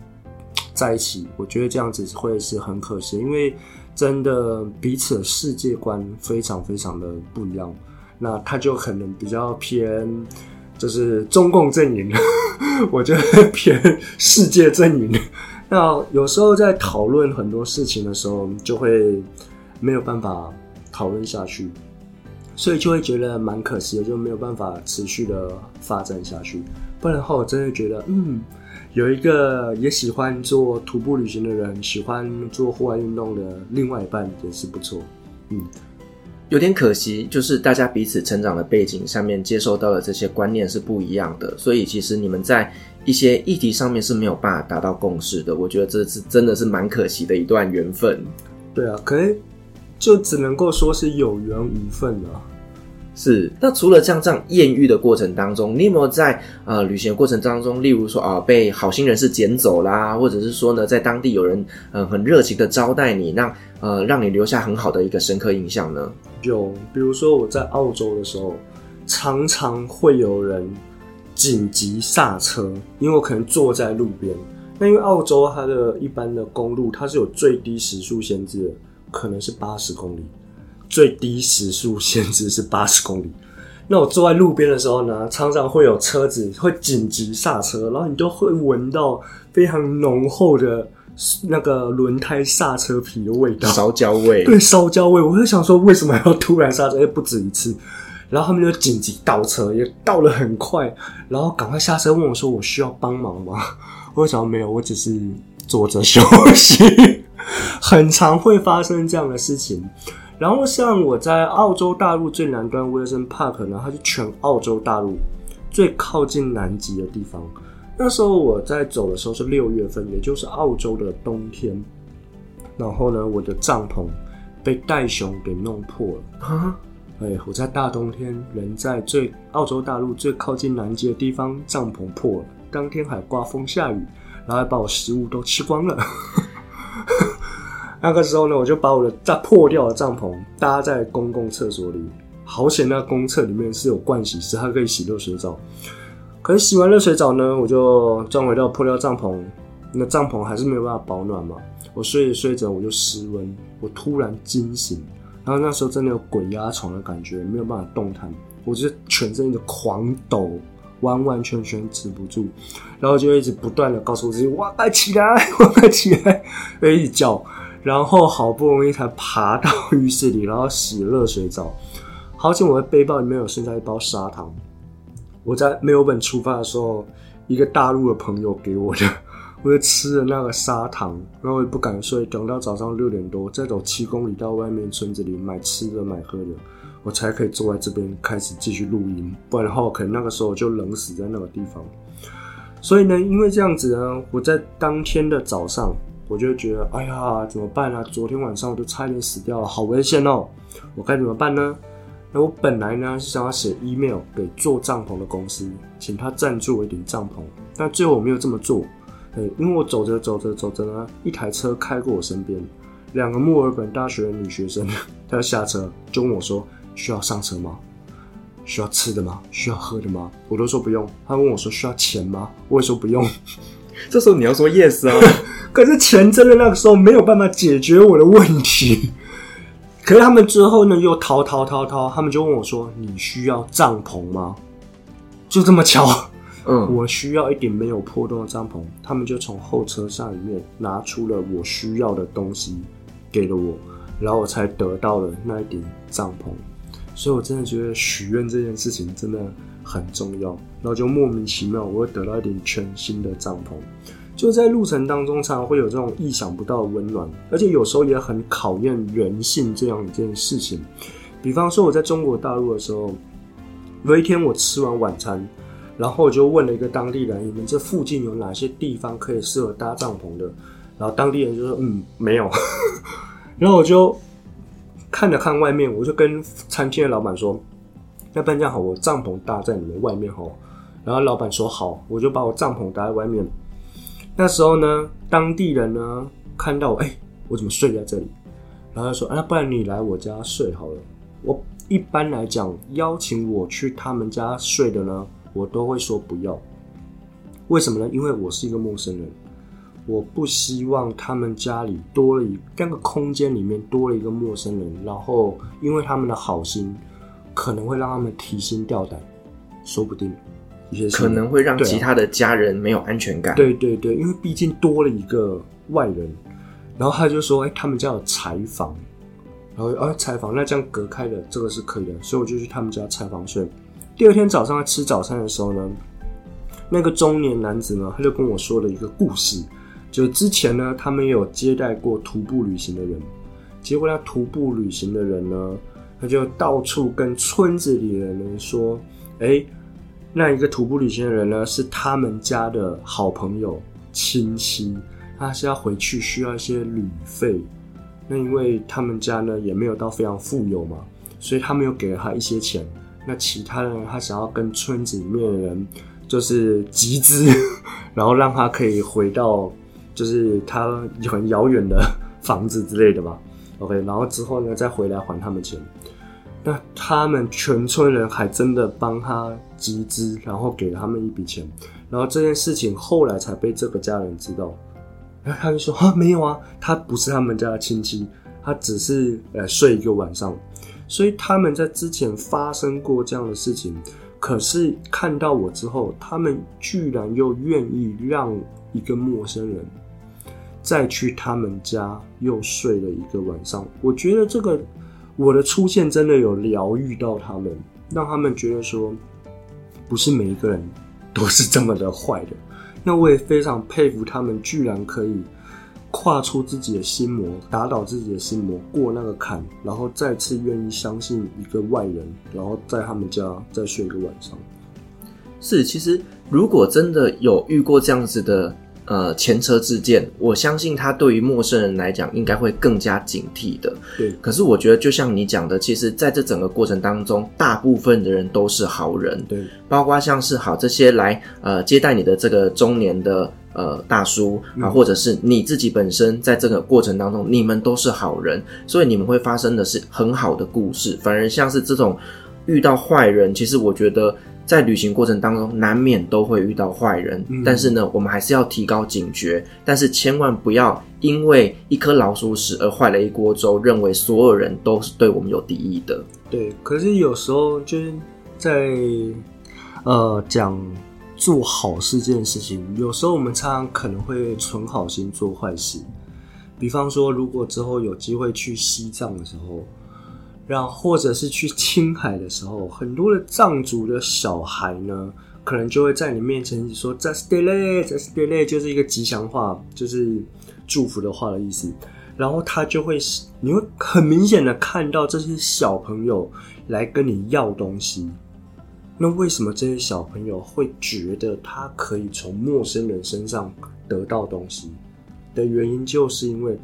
在一起。我觉得这样子会是很可惜，因为真的彼此的世界观非常非常的不一样。那他就可能比较偏。就是中共阵营，我觉得偏世界阵营。那有时候在讨论很多事情的时候，就会没有办法讨论下去，所以就会觉得蛮可惜的，就没有办法持续的发展下去。不然的话，我真的觉得，嗯，有一个也喜欢做徒步旅行的人，喜欢做户外运动的另外一半也是不错，嗯。有点可惜，就是大家彼此成长的背景上面接受到的这些观念是不一样的，所以其实你们在一些议题上面是没有办法达到共识的。我觉得这是真的是蛮可惜的一段缘分。对啊，可能就只能够说是有缘无分了。是，那除了像这样艳遇的过程当中，你有没有在呃旅行的过程当中，例如说啊、被好心人士捡走啦，或者是说呢，在当地有人嗯、呃、很热情的招待你，让呃让你留下很好的一个深刻印象呢？有，比如说我在澳洲的时候，常常会有人紧急刹车，因为我可能坐在路边。那因为澳洲它的一般的公路，它是有最低时速限制的，可能是八十公里。最低时速限制是八十公里。那我坐在路边的时候呢，常常会有车子会紧急刹车，然后你就会闻到非常浓厚的那个轮胎刹车皮的味道，烧焦味。对，烧焦味。我就想说，为什么要突然刹车？也不止一次。然后他们就紧急倒车，也倒了很快，然后赶快下车问我说：“我需要帮忙吗？”我想没有，我只是坐着 休息。很常会发生这样的事情。然后像我在澳洲大陆最南端 Wilson Park 呢，它是全澳洲大陆最靠近南极的地方。那时候我在走的时候是六月份，也就是澳洲的冬天。然后呢，我的帐篷被袋熊给弄破了。啊！哎，我在大冬天，人在最澳洲大陆最靠近南极的地方，帐篷破了。当天还刮风下雨，然后还把我食物都吃光了。那个时候呢，我就把我的在破掉的帐篷搭在公共厕所里。好险，那公厕里面是有盥洗室，它可以洗热水澡。可是洗完热水澡呢，我就装回到破掉帐篷，那帐篷还是没有办法保暖嘛。我睡着睡着，我就失温，我突然惊醒，然后那时候真的有鬼压床的感觉，没有办法动弹，我就全身一直狂抖，完完全全止不住，然后就一直不断的告诉我自己：哇，快起来，快起来，一直叫。然后好不容易才爬到浴室里，然后洗热水澡。好险我的背包里面有剩下一包砂糖。我在墨尔本出发的时候，一个大陆的朋友给我的，我就吃了那个砂糖，然后我也不敢睡，等到早上六点多，再走七公里到外面村子里买吃的买喝的，我才可以坐在这边开始继续录音。不然的话，可能那个时候就冷死在那个地方。所以呢，因为这样子呢，我在当天的早上。我就觉得，哎呀，怎么办呢？昨天晚上我都差点死掉了，好危险哦！我该怎么办呢？那我本来呢是想要写 email 给做帐篷的公司，请他赞助我一顶帐篷，但最后我没有这么做。对，因为我走着走着走着呢，一台车开过我身边，两个墨尔本大学的女学生，她要下车就问我说：“需要上车吗？需要吃的吗？需要喝的吗？”我都说不用。她问我说：“需要钱吗？”我也说不用。这时候你要说 yes 啊，可是钱真的那个时候没有办法解决我的问题。可是他们之后呢，又掏掏掏掏，他们就问我说：“你需要帐篷吗？”就这么巧，嗯，我需要一顶没有破洞的帐篷，他们就从后车厢里面拿出了我需要的东西给了我，然后我才得到了那一顶帐篷。所以我真的觉得许愿这件事情真的很重要，然然后就莫名其妙，我会得到一顶全新的帐篷。就在路程当中，常常会有这种意想不到的温暖，而且有时候也很考验人性这样一件事情。比方说，我在中国大陆的时候，有一天我吃完晚餐，然后我就问了一个当地人：“你们这附近有哪些地方可以适合搭帐篷的？”然后当地人就说：“嗯，没有。”然后我就看了看外面，我就跟餐厅的老板说：“要不然这样好，我帐篷搭在你们外面好。”然后老板说：“好。”我就把我帐篷搭在外面。那时候呢，当地人呢看到我，哎、我怎么睡在这里？然后他说：“啊，不然你来我家睡好了。”我一般来讲，邀请我去他们家睡的呢，我都会说不要。为什么呢？因为我是一个陌生人，我不希望他们家里多了一那个空间里面多了一个陌生人，然后因为他们的好心，可能会让他们提心吊胆，说不定。可能会让其他的家人没有安全感。对对对，因为毕竟多了一个外人，然后他就说：“哎、欸，他们家有柴房，然后啊柴房，那这样隔开的这个是可以的。”所以我就去他们家柴房睡。第二天早上在吃早餐的时候呢，那个中年男子呢，他就跟我说了一个故事，就之前呢，他们有接待过徒步旅行的人，结果那徒步旅行的人呢，他就到处跟村子里的人说：“哎、欸。”那一个徒步旅行的人呢，是他们家的好朋友亲戚，他是要回去需要一些旅费。那因为他们家呢也没有到非常富有嘛，所以他们又给了他一些钱。那其他人他想要跟村子里面的人就是集资，然后让他可以回到就是他很遥远的房子之类的嘛。OK，然后之后呢再回来还他们钱。那他们全村人还真的帮他集资，然后给了他们一笔钱，然后这件事情后来才被这个家人知道。然后他就说：“啊，没有啊，他不是他们家的亲戚，他只是呃睡一个晚上。”所以他们在之前发生过这样的事情，可是看到我之后，他们居然又愿意让一个陌生人再去他们家又睡了一个晚上。我觉得这个。我的出现真的有疗愈到他们，让他们觉得说，不是每一个人都是这么的坏的。那我也非常佩服他们，居然可以跨出自己的心魔，打倒自己的心魔，过那个坎，然后再次愿意相信一个外人，然后在他们家再睡一个晚上。是，其实如果真的有遇过这样子的。呃，前车之鉴，我相信他对于陌生人来讲，应该会更加警惕的。对，可是我觉得，就像你讲的，其实在这整个过程当中，大部分的人都是好人。对，包括像是好这些来呃接待你的这个中年的呃大叔啊，或者是你自己本身在这个过程当中，你们都是好人，所以你们会发生的是很好的故事。反而像是这种遇到坏人，其实我觉得。在旅行过程当中，难免都会遇到坏人，嗯，但是呢，我们还是要提高警觉，但是千万不要因为一颗老鼠屎而坏了一锅粥，认为所有人都是对我们有敌意的。对，可是有时候就是在呃讲做好事这件事情，有时候我们常常可能会存好心做坏事，比方说，如果之后有机会去西藏的时候。然后，或者是去青海的时候，很多的藏族的小孩呢，可能就会在你面前说 “just delay”，“just delay” 就是一个吉祥话，就是祝福的话的意思。然后他就会，你会很明显的看到这些小朋友来跟你要东西。那为什么这些小朋友会觉得他可以从陌生人身上得到东西？的原因就是因为。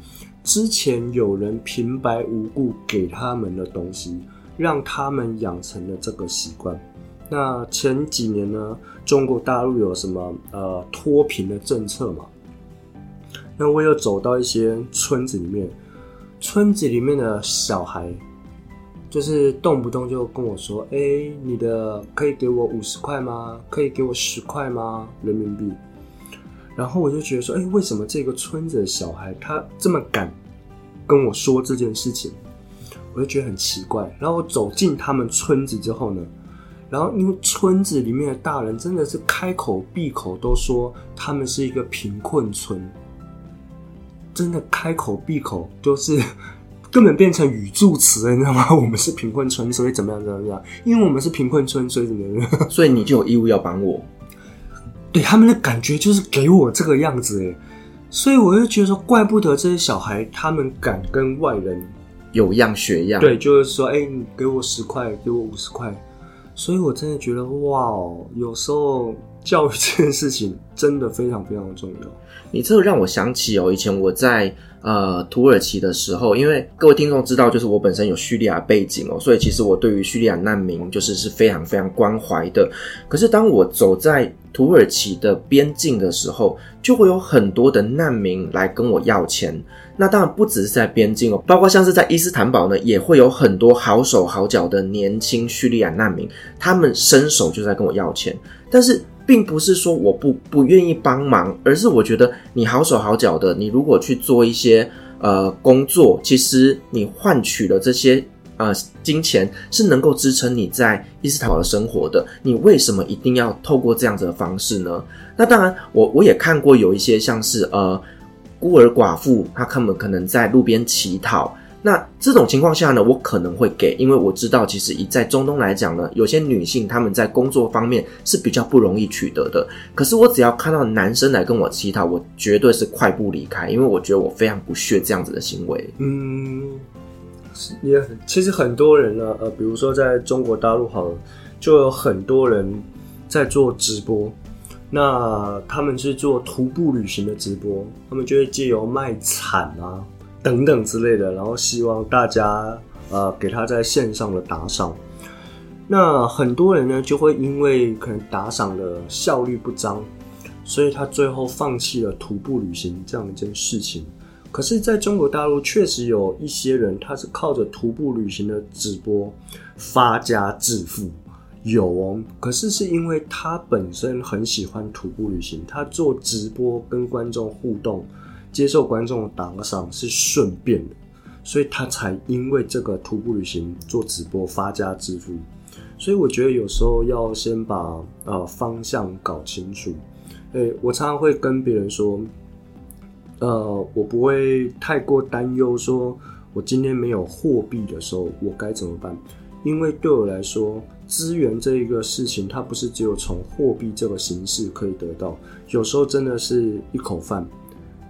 之前有人平白无故给他们的东西，让他们养成了这个习惯。那前几年呢，中国大陆有什么呃脱贫的政策嘛？那我有走到一些村子里面，村子里面的小孩，就是动不动就跟我说：“哎，你的可以给我五十块吗？可以给我十块吗？人民币。”然后我就觉得说，哎，为什么这个村子的小孩他这么敢跟我说这件事情？我就觉得很奇怪。然后我走进他们村子之后呢，然后因为村子里面的大人真的是开口闭口都说他们是一个贫困村，真的开口闭口都是 根本变成语助词了，你知道吗？我们是贫困村，所以怎么样怎么样？因为我们是贫困村，所以怎么样？所以你就有义务要帮我。对，他们的感觉就是给我这个样子诶，所以我就觉得说，怪不得这些小孩他们敢跟外人有样学样。对，就是说，哎，你给我十块，给我五十块。所以我真的觉得，哇哦，有时候教育这件事情真的非常非常的重要。你这个让我想起哦，以前我在呃土耳其的时候，因为各位听众知道，就是我本身有叙利亚背景哦，所以其实我对于叙利亚难民就是是非常非常关怀的。可是当我走在土耳其的边境的时候，就会有很多的难民来跟我要钱。那当然不只是在边境哦，包括像是在伊斯坦堡呢，也会有很多好手好脚的年轻叙利亚难民，他们伸手就在跟我要钱，但是。并不是说我不不愿意帮忙，而是我觉得你好手好脚的，你如果去做一些呃工作，其实你换取了这些呃金钱是能够支撑你在伊斯坦堡的生活的。你为什么一定要透过这样子的方式呢？那当然我，我也看过有一些像是呃孤儿寡妇，他根本可能在路边乞讨。那这种情况下呢，我可能会给，因为我知道，其实以在中东来讲呢，有些女性她们在工作方面是比较不容易取得的。可是我只要看到男生来跟我乞讨，我绝对是快步离开，因为我觉得我非常不屑这样子的行为。嗯，也其实很多人呢，呃，比如说在中国大陆好了，就有很多人在做直播，那他们是做徒步旅行的直播，他们就会借由卖惨啊。等等之类的，然后希望大家呃给他在线上的打赏。那很多人呢就会因为可能打赏的效率不彰，所以他最后放弃了徒步旅行这样一件事情。可是，在中国大陆确实有一些人，他是靠着徒步旅行的直播发家致富，有哦。可是是因为他本身很喜欢徒步旅行，他做直播跟观众互动。接受观众的打赏是顺便的，所以他才因为这个徒步旅行做直播发家致富。所以我觉得有时候要先把呃方向搞清楚。诶，我常常会跟别人说，呃，我不会太过担忧，说我今天没有货币的时候我该怎么办？因为对我来说，资源这一个事情，它不是只有从货币这个形式可以得到，有时候真的是一口饭。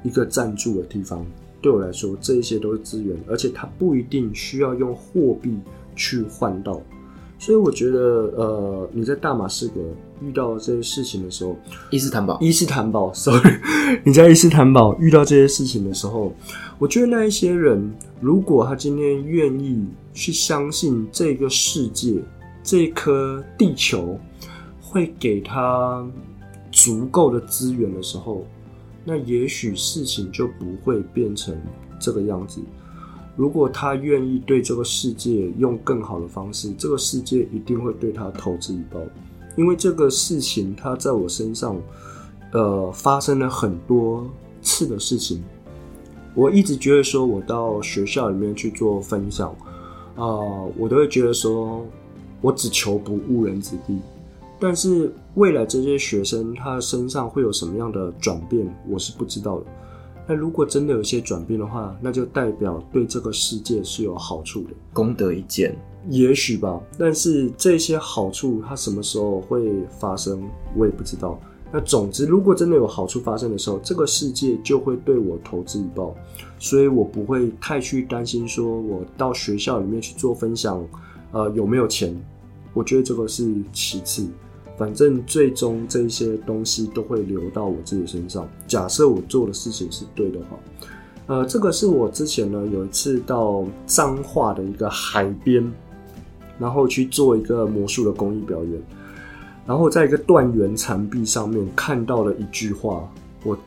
一个暂住的地方，对我来说，这一些都是资源，而且它不一定需要用货币去换到。所以我觉得，呃，你在大马士革遇到这些事情的时候，伊斯坦堡，伊斯坦堡，sorry，你在伊斯坦堡遇到这些事情的时候，我觉得那一些人，如果他今天愿意去相信这个世界，这颗地球会给他足够的资源的时候。那也许事情就不会变成这个样子。如果他愿意对这个世界用更好的方式，这个世界一定会对他投之以报。因为这个事情，他在我身上，呃，发生了很多次的事情。我一直觉得说，我到学校里面去做分享，啊、我都会觉得说，我只求不误人子弟。但是未来这些学生他身上会有什么样的转变，我是不知道的。那如果真的有一些转变的话，那就代表对这个世界是有好处的，功德一件，也许吧。但是这些好处它什么时候会发生，我也不知道。那总之，如果真的有好处发生的时候，这个世界就会对我投之以报，所以我不会太去担心说我到学校里面去做分享，呃，有没有钱？我觉得这个是其次。反正最终这些东西都会流到我自己身上。假设我做的事情是对的话，呃，这个是我之前呢有一次到彰化的一个海边，然后去做一个魔术的公益表演，然后在一个断垣残壁上面看到了一句话，我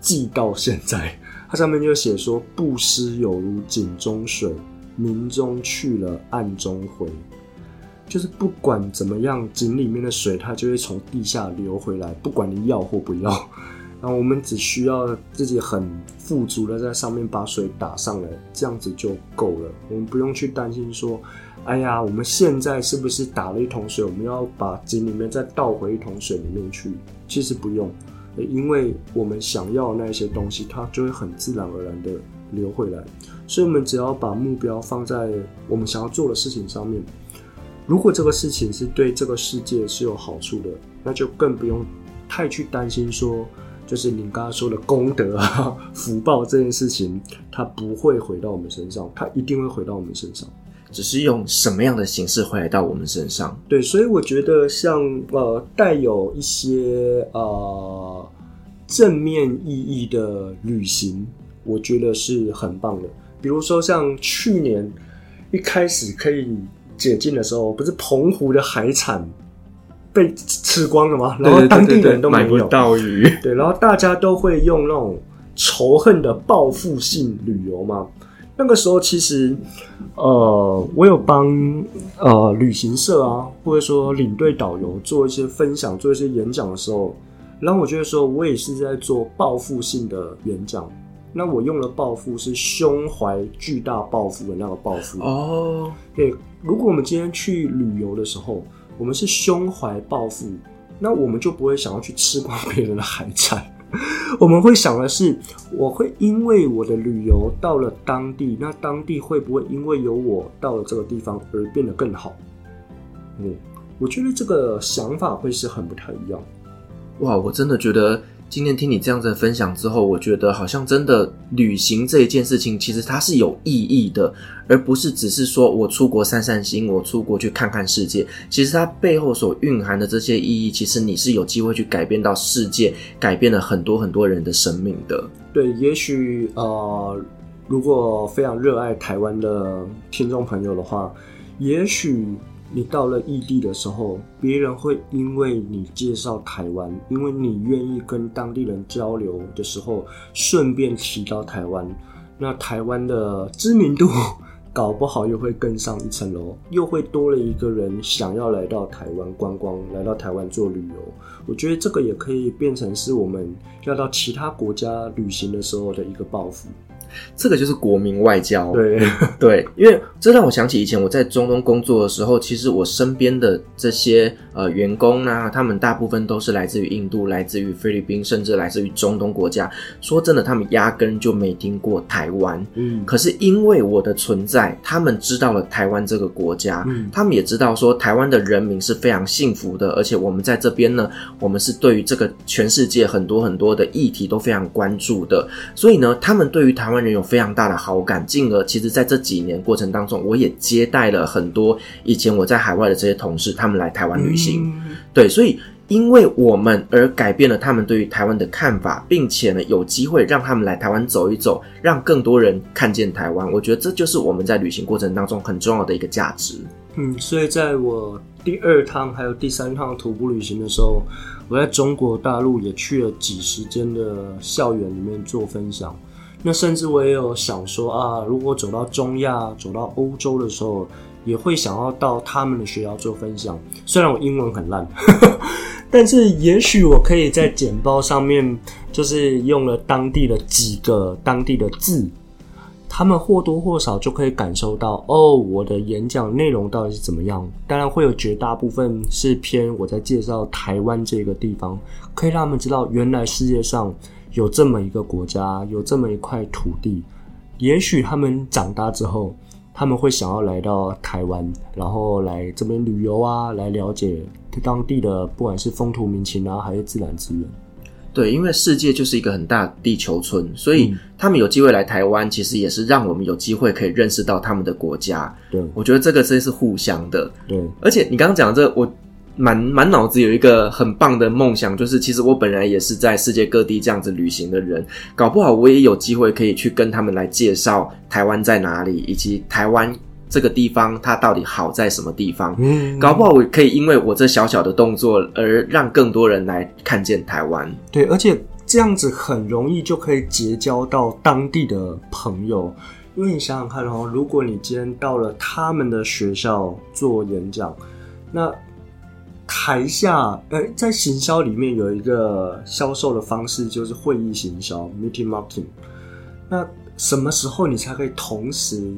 记到现在。它上面就写说：“布施有如井中水，明中去了暗中回。”就是不管怎么样，井里面的水它就会从地下流回来，不管你要或不要。然后我们只需要自己很富足的在上面把水打上来，这样子就够了。我们不用去担心说，哎呀，我们现在是不是打了一桶水，我们要把井里面再倒回一桶水里面去？其实不用，因为我们想要的那些东西，它就会很自然而然的流回来。所以，我们只要把目标放在我们想要做的事情上面。如果这个事情是对这个世界是有好处的，那就更不用太去担心说。就是你刚刚说的功德啊、福报这件事情，它不会回到我们身上，它一定会回到我们身上，只是用什么样的形式回来到我们身上。对，所以我觉得像呃带有一些呃正面意义的旅行，我觉得是很棒的。比如说像去年一开始可以解禁的时候，不是澎湖的海产。被吃光了吗？然后当地人都没有买不到鱼。对，然后大家都会用那种仇恨的报复性旅游嘛。那个时候其实，呃，我有帮呃旅行社啊，或者说领队导游做一些分享，做一些演讲的时候，然后我觉得说我也是在做报复性的演讲。那我用的报复是胸怀巨大抱负的那个抱负哦。对，如果我们今天去旅游的时候。我们是胸怀抱负，那我们就不会想要去吃光别人的海产。我们会想的是，我会因为我的旅游到了当地，那当地会不会因为有我到了这个地方而变得更好？嗯，我觉得这个想法会是很不太一样。哇，我真的觉得。今天听你这样子分享之后，我觉得好像真的旅行这一件事情，其实它是有意义的，而不是只是说我出国散散心，我出国去看看世界。其实它背后所蕴含的这些意义，其实你是有机会去改变到世界，改变了很多很多人的生命的。对，也许呃，如果非常热爱台湾的听众朋友的话，也许。你到了异地的时候，别人会因为你介绍台湾，因为你愿意跟当地人交流的时候，顺便提到台湾，那台湾的知名度搞不好又会更上一层楼，又会多了一个人想要来到台湾观光，来到台湾做旅游。我觉得这个也可以变成是我们要到其他国家旅行的时候的一个抱负。这个就是国民外交，对 对，因为这让我想起以前我在中东工作的时候，其实我身边的这些呃员工啊，他们大部分都是来自于印度、来自于菲律宾，甚至来自于中东国家。说真的，他们压根就没听过台湾。嗯，可是因为我的存在，他们知道了台湾这个国家，嗯，他们也知道说台湾的人民是非常幸福的，而且我们在这边呢，我们是对于这个全世界很多很多的议题都非常关注的，所以呢，他们对于台湾人有非常大的好感，进而其实在这几年过程当中，我也接待了很多以前我在海外的这些同事，他们来台湾旅行。嗯、对，所以因为我们而改变了他们对于台湾的看法，并且呢，有机会让他们来台湾走一走，让更多人看见台湾。我觉得这就是我们在旅行过程当中很重要的一个价值。嗯，所以在我第二趟还有第三趟徒步旅行的时候，我在中国大陆也去了几十间的校园里面做分享。那甚至我也有想说啊，如果走到中亚、走到欧洲的时候，也会想要到他们的学校做分享。虽然我英文很烂，但是也许我可以在简报上面，就是用了当地的几个当地的字，他们或多或少就可以感受到哦，我的演讲内容到底是怎么样。当然会有绝大部分是偏我在介绍台湾这个地方，可以让他们知道原来世界上。有这么一个国家，有这么一块土地，也许他们长大之后，他们会想要来到台湾，然后来这边旅游啊，来了解当地的不管是风土民情啊，还是自然资源。对，因为世界就是一个很大的地球村，所以他们有机会来台湾，其实也是让我们有机会可以认识到他们的国家。对，我觉得这个真是互相的。对，而且你刚刚讲的这个，我。满满脑子有一个很棒的梦想，就是其实我本来也是在世界各地这样子旅行的人，搞不好我也有机会可以去跟他们来介绍台湾在哪里，以及台湾这个地方它到底好在什么地方。嗯，搞不好我可以因为我这小小的动作而让更多人来看见台湾。对，而且这样子很容易就可以结交到当地的朋友，因为你想想看哦，如果你今天到了他们的学校做演讲，那台下，呃，在行销里面有一个销售的方式，就是会议行销 （meeting marketing）。那什么时候你才可以同时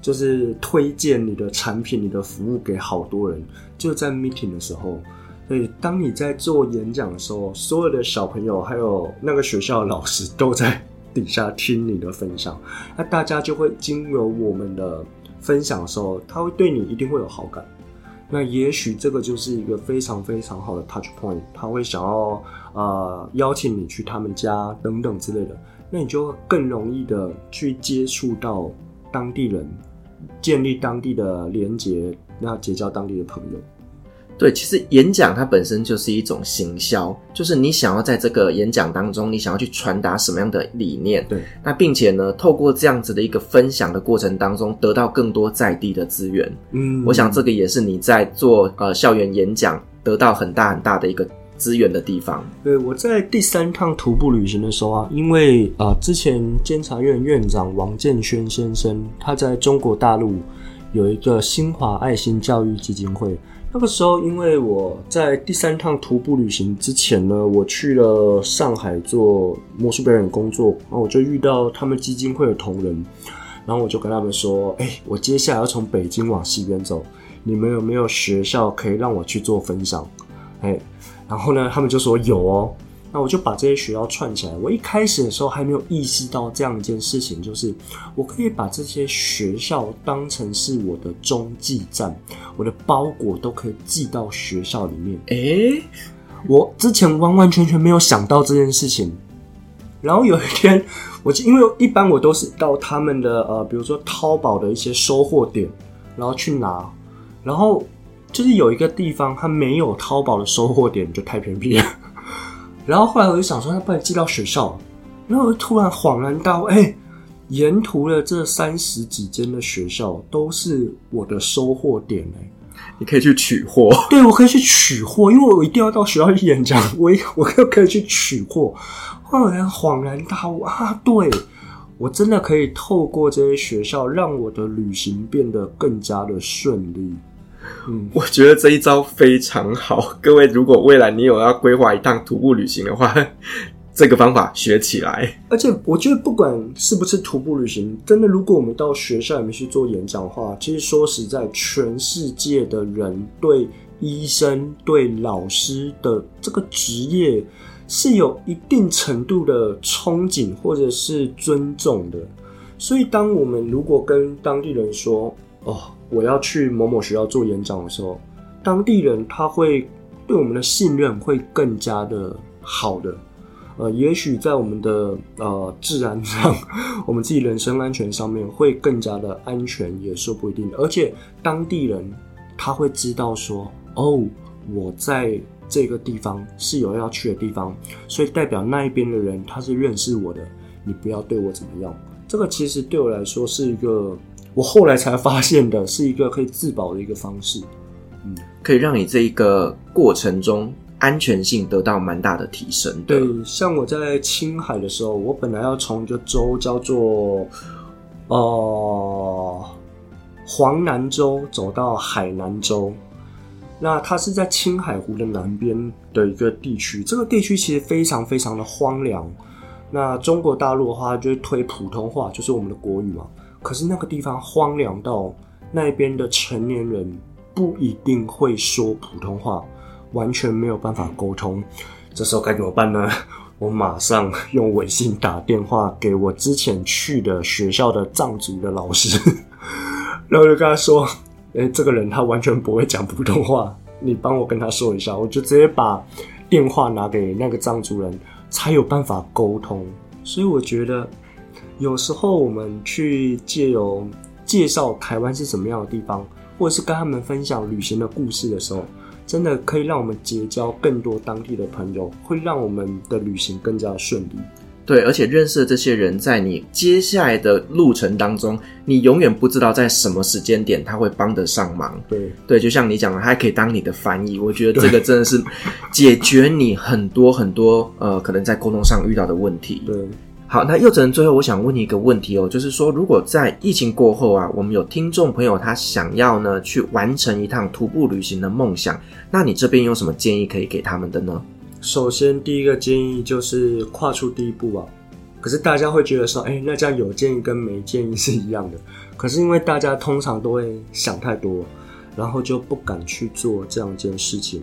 就是推荐你的产品、你的服务给好多人？就在 meeting 的时候。所以，当你在做演讲的时候，所有的小朋友还有那个学校的老师都在底下听你的分享，那大家就会经由我们的分享的时候，他会对你一定会有好感。那也许这个就是一个非常非常好的 touch point，他会想要呃邀请你去他们家等等之类的，那你就更容易的去接触到当地人，建立当地的连结，那结交当地的朋友。对，其实演讲它本身就是一种行销，就是你想要在这个演讲当中，你想要去传达什么样的理念。对，那并且呢，透过这样子的一个分享的过程当中，得到更多在地的资源。嗯，我想这个也是你在做呃校园演讲得到很大很大的一个资源的地方。对，我在第三趟徒步旅行的时候啊，因为啊、呃，之前监察院院长王建煊先生他在中国大陆有一个新华爱心教育基金会。那个时候，因为我在第三趟徒步旅行之前呢，我去了上海做魔术表演工作，然后我就遇到他们基金会的同仁，然后我就跟他们说：“哎、我接下来要从北京往西边走，你们有没有学校可以让我去做分享？”哎、然后呢，他们就说有哦。那我就把这些学校串起来。我一开始的时候还没有意识到这样一件事情，就是我可以把这些学校当成是我的中继站，我的包裹都可以寄到学校里面。诶，我之前完完全全没有想到这件事情。然后有一天，我因为一般我都是到他们的呃，比如说淘宝的一些收货点，然后去拿。然后就是有一个地方它没有淘宝的收货点，就太偏僻了。然后后来我就想说，那不然寄到学校。然后我突然恍然大悟，哎，沿途的这三十几间的学校都是我的收货点哎，你可以去取货。对，我可以去取货，因为我一定要到学校去演讲，我我又可以去取货。后来恍然大悟啊，对，我真的可以透过这些学校，让我的旅行变得更加的顺利。嗯，我觉得这一招非常好。各位，如果未来你有要规划一趟徒步旅行的话，这个方法学起来。而且，我觉得不管是不是徒步旅行，真的，如果我们到学校里面去做演讲的话，其实说实在，全世界的人对医生、对老师的这个职业是有一定程度的憧憬或者是尊重的。所以，当我们如果跟当地人说，哦，我要去某某学校做演讲的时候，当地人他会对我们的信任会更加的好的，呃，也许在我们的呃治安上，我们自己人身安全上面会更加的安全，也说不一定。而且当地人他会知道说，哦，我在这个地方是有要去的地方，所以代表那一边的人他是认识我的，你不要对我怎么样。这个其实对我来说是一个。我后来才发现的是一个可以自保的一个方式，嗯，可以让你这一个过程中安全性得到蛮大的提升。对，像我在青海的时候，我本来要从一个州叫做呃黄南州走到海南州，那它是在青海湖的南边的一个地区。这个地区其实非常非常的荒凉。那中国大陆的话，就会推普通话，就是我们的国语嘛。可是那个地方荒凉到那边的成年人不一定会说普通话，完全没有办法沟通。这时候该怎么办呢？我马上用微信打电话给我之前去的学校的藏族的老师，然后就跟他说：“诶，这个人他完全不会讲普通话，你帮我跟他说一下。”我就直接把电话拿给那个藏族人，才有办法沟通。所以我觉得。有时候我们去借由介绍台湾是什么样的地方，或者是跟他们分享旅行的故事的时候，真的可以让我们结交更多当地的朋友，会让我们的旅行更加顺利。对，而且认识的这些人，在你接下来的路程当中，你永远不知道在什么时间点他会帮得上忙。对，对，就像你讲的，他还可以当你的翻译。我觉得这个真的是解决你很多很多呃，可能在沟通上遇到的问题。对。好，那祐诚，最后我想问你一个问题哦，就是说，如果在疫情过后啊，我们有听众朋友他想要呢去完成一趟徒步旅行的梦想，那你这边有什么建议可以给他们的呢？首先，第一个建议就是跨出第一步啊。可是大家会觉得说，哎，那这样有建议跟没建议是一样的。可是因为大家通常都会想太多，然后就不敢去做这样一件事情。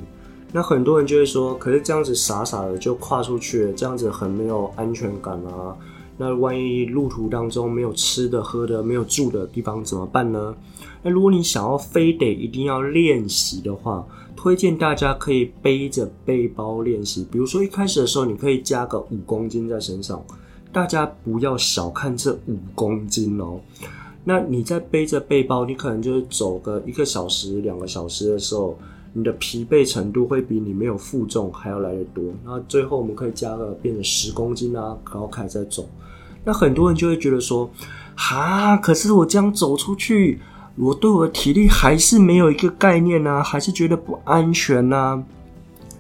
那很多人就会说，可是这样子傻傻的就跨出去了，这样子很没有安全感啊。那万一路途当中没有吃的、喝的、没有住的地方怎么办呢？那如果你想要非得一定要练习的话，推荐大家可以背着背包练习。比如说一开始的时候，你可以加个五公斤在身上。大家不要小看这五公斤哦。那你在背着背包，你可能就是走个一个小时、两个小时的时候。你的疲惫程度会比你没有负重还要来得多。那最后我们可以加个变成十公斤啊，然后开始再走。那很多人就会觉得说，哈，可是我这样走出去，我对我的体力还是没有一个概念啊，还是觉得不安全啊。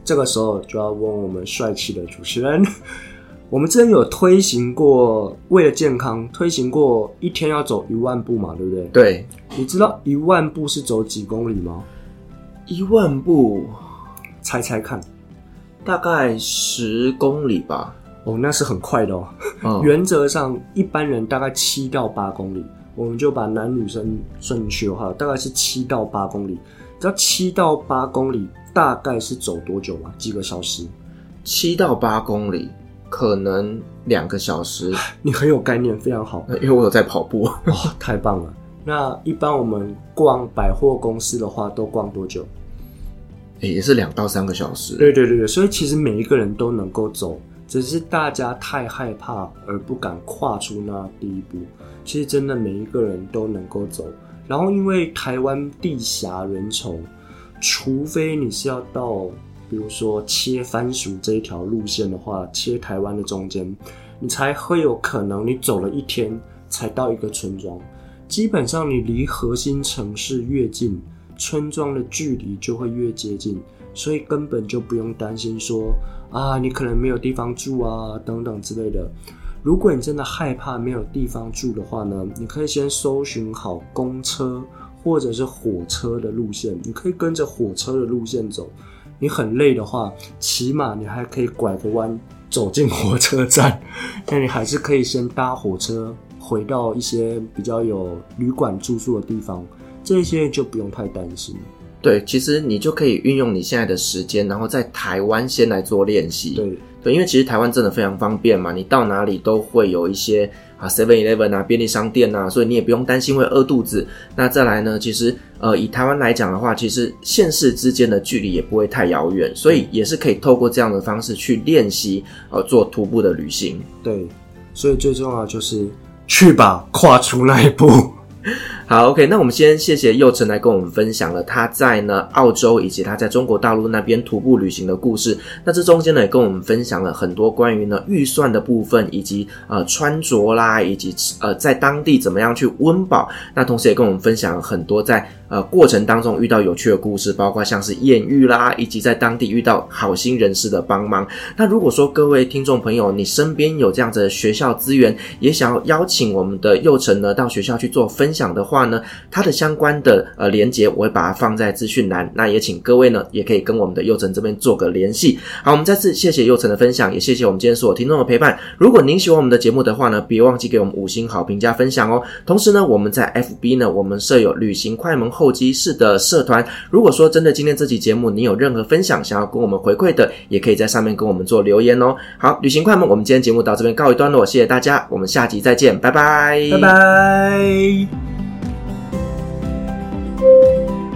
这个时候就要问我们帅气的主持人，我们之前有推行过，为了健康推行过一天要走一万步嘛，对不对？对。你知道一万步是走几公里吗？一万步，猜猜看，大概十公里吧。哦，那是很快的哦。嗯、原则上，一般人大概七到八公里，我们就把男女生算进去的话，大概是七到八公里。知道七到八公里大概是走多久吗？几个小时？七到八公里，可能两个小时。你很有概念，非常好。因为我有在跑步。哇、哦，太棒了。那一般我们逛百货公司的话，都逛多久？也是两到三个小时。对对对对，所以其实每一个人都能够走，只是大家太害怕而不敢跨出那第一步。其实真的每一个人都能够走。然后因为台湾地狭人稠，除非你是要到，比如说切番薯这一条路线的话，切台湾的中间，你才会有可能你走了一天才到一个村庄。基本上，你离核心城市越近，村庄的距离就会越接近，所以根本就不用担心说啊，你可能没有地方住啊，等等之类的。如果你真的害怕没有地方住的话呢，你可以先搜寻好公车或者是火车的路线，你可以跟着火车的路线走。你很累的话，起码你还可以拐个弯走进火车站，但你还是可以先搭火车。回到一些比较有旅馆住宿的地方，这些就不用太担心。对，其实你就可以运用你现在的时间，然后在台湾先来做练习。对对，因为其实台湾真的非常方便嘛，你到哪里都会有一些啊 Seven Eleven 啊便利商店啊，所以你也不用担心会饿肚子。那再来呢，其实呃以台湾来讲的话，其实县市之间的距离也不会太遥远，所以也是可以透过这样的方式去练习呃做徒步的旅行。对，所以最重要的就是。去吧，跨出那一步。好，OK，那我们先谢谢祐诚来跟我们分享了他在呢澳洲以及他在中国大陆那边徒步旅行的故事。那这中间呢也跟我们分享了很多关于呢预算的部分，以及呃穿着啦，以及呃在当地怎么样去温饱。那同时也跟我们分享了很多在。呃，过程当中遇到有趣的故事，包括像是艳遇啦，以及在当地遇到好心人士的帮忙。那如果说各位听众朋友，你身边有这样子的学校资源，也想要邀请我们的祐诚呢到学校去做分享的话呢，它的相关的呃连接我会把它放在资讯栏。那也请各位呢也可以跟我们的祐诚这边做个联系。好，我们再次谢谢祐诚的分享，也谢谢我们今天所有听众的陪伴。如果您喜欢我们的节目的话呢，别忘记给我们五星好评加分享哦。同时呢，我们在 FB 呢，我们设有旅行快门。候机室的社团，如果说真的今天这期节目你有任何分享想要跟我们回馈的，也可以在上面跟我们做留言哦。好，旅行快门，我们今天节目到这边告一段落，谢谢大家，我们下集再见，拜拜，拜拜。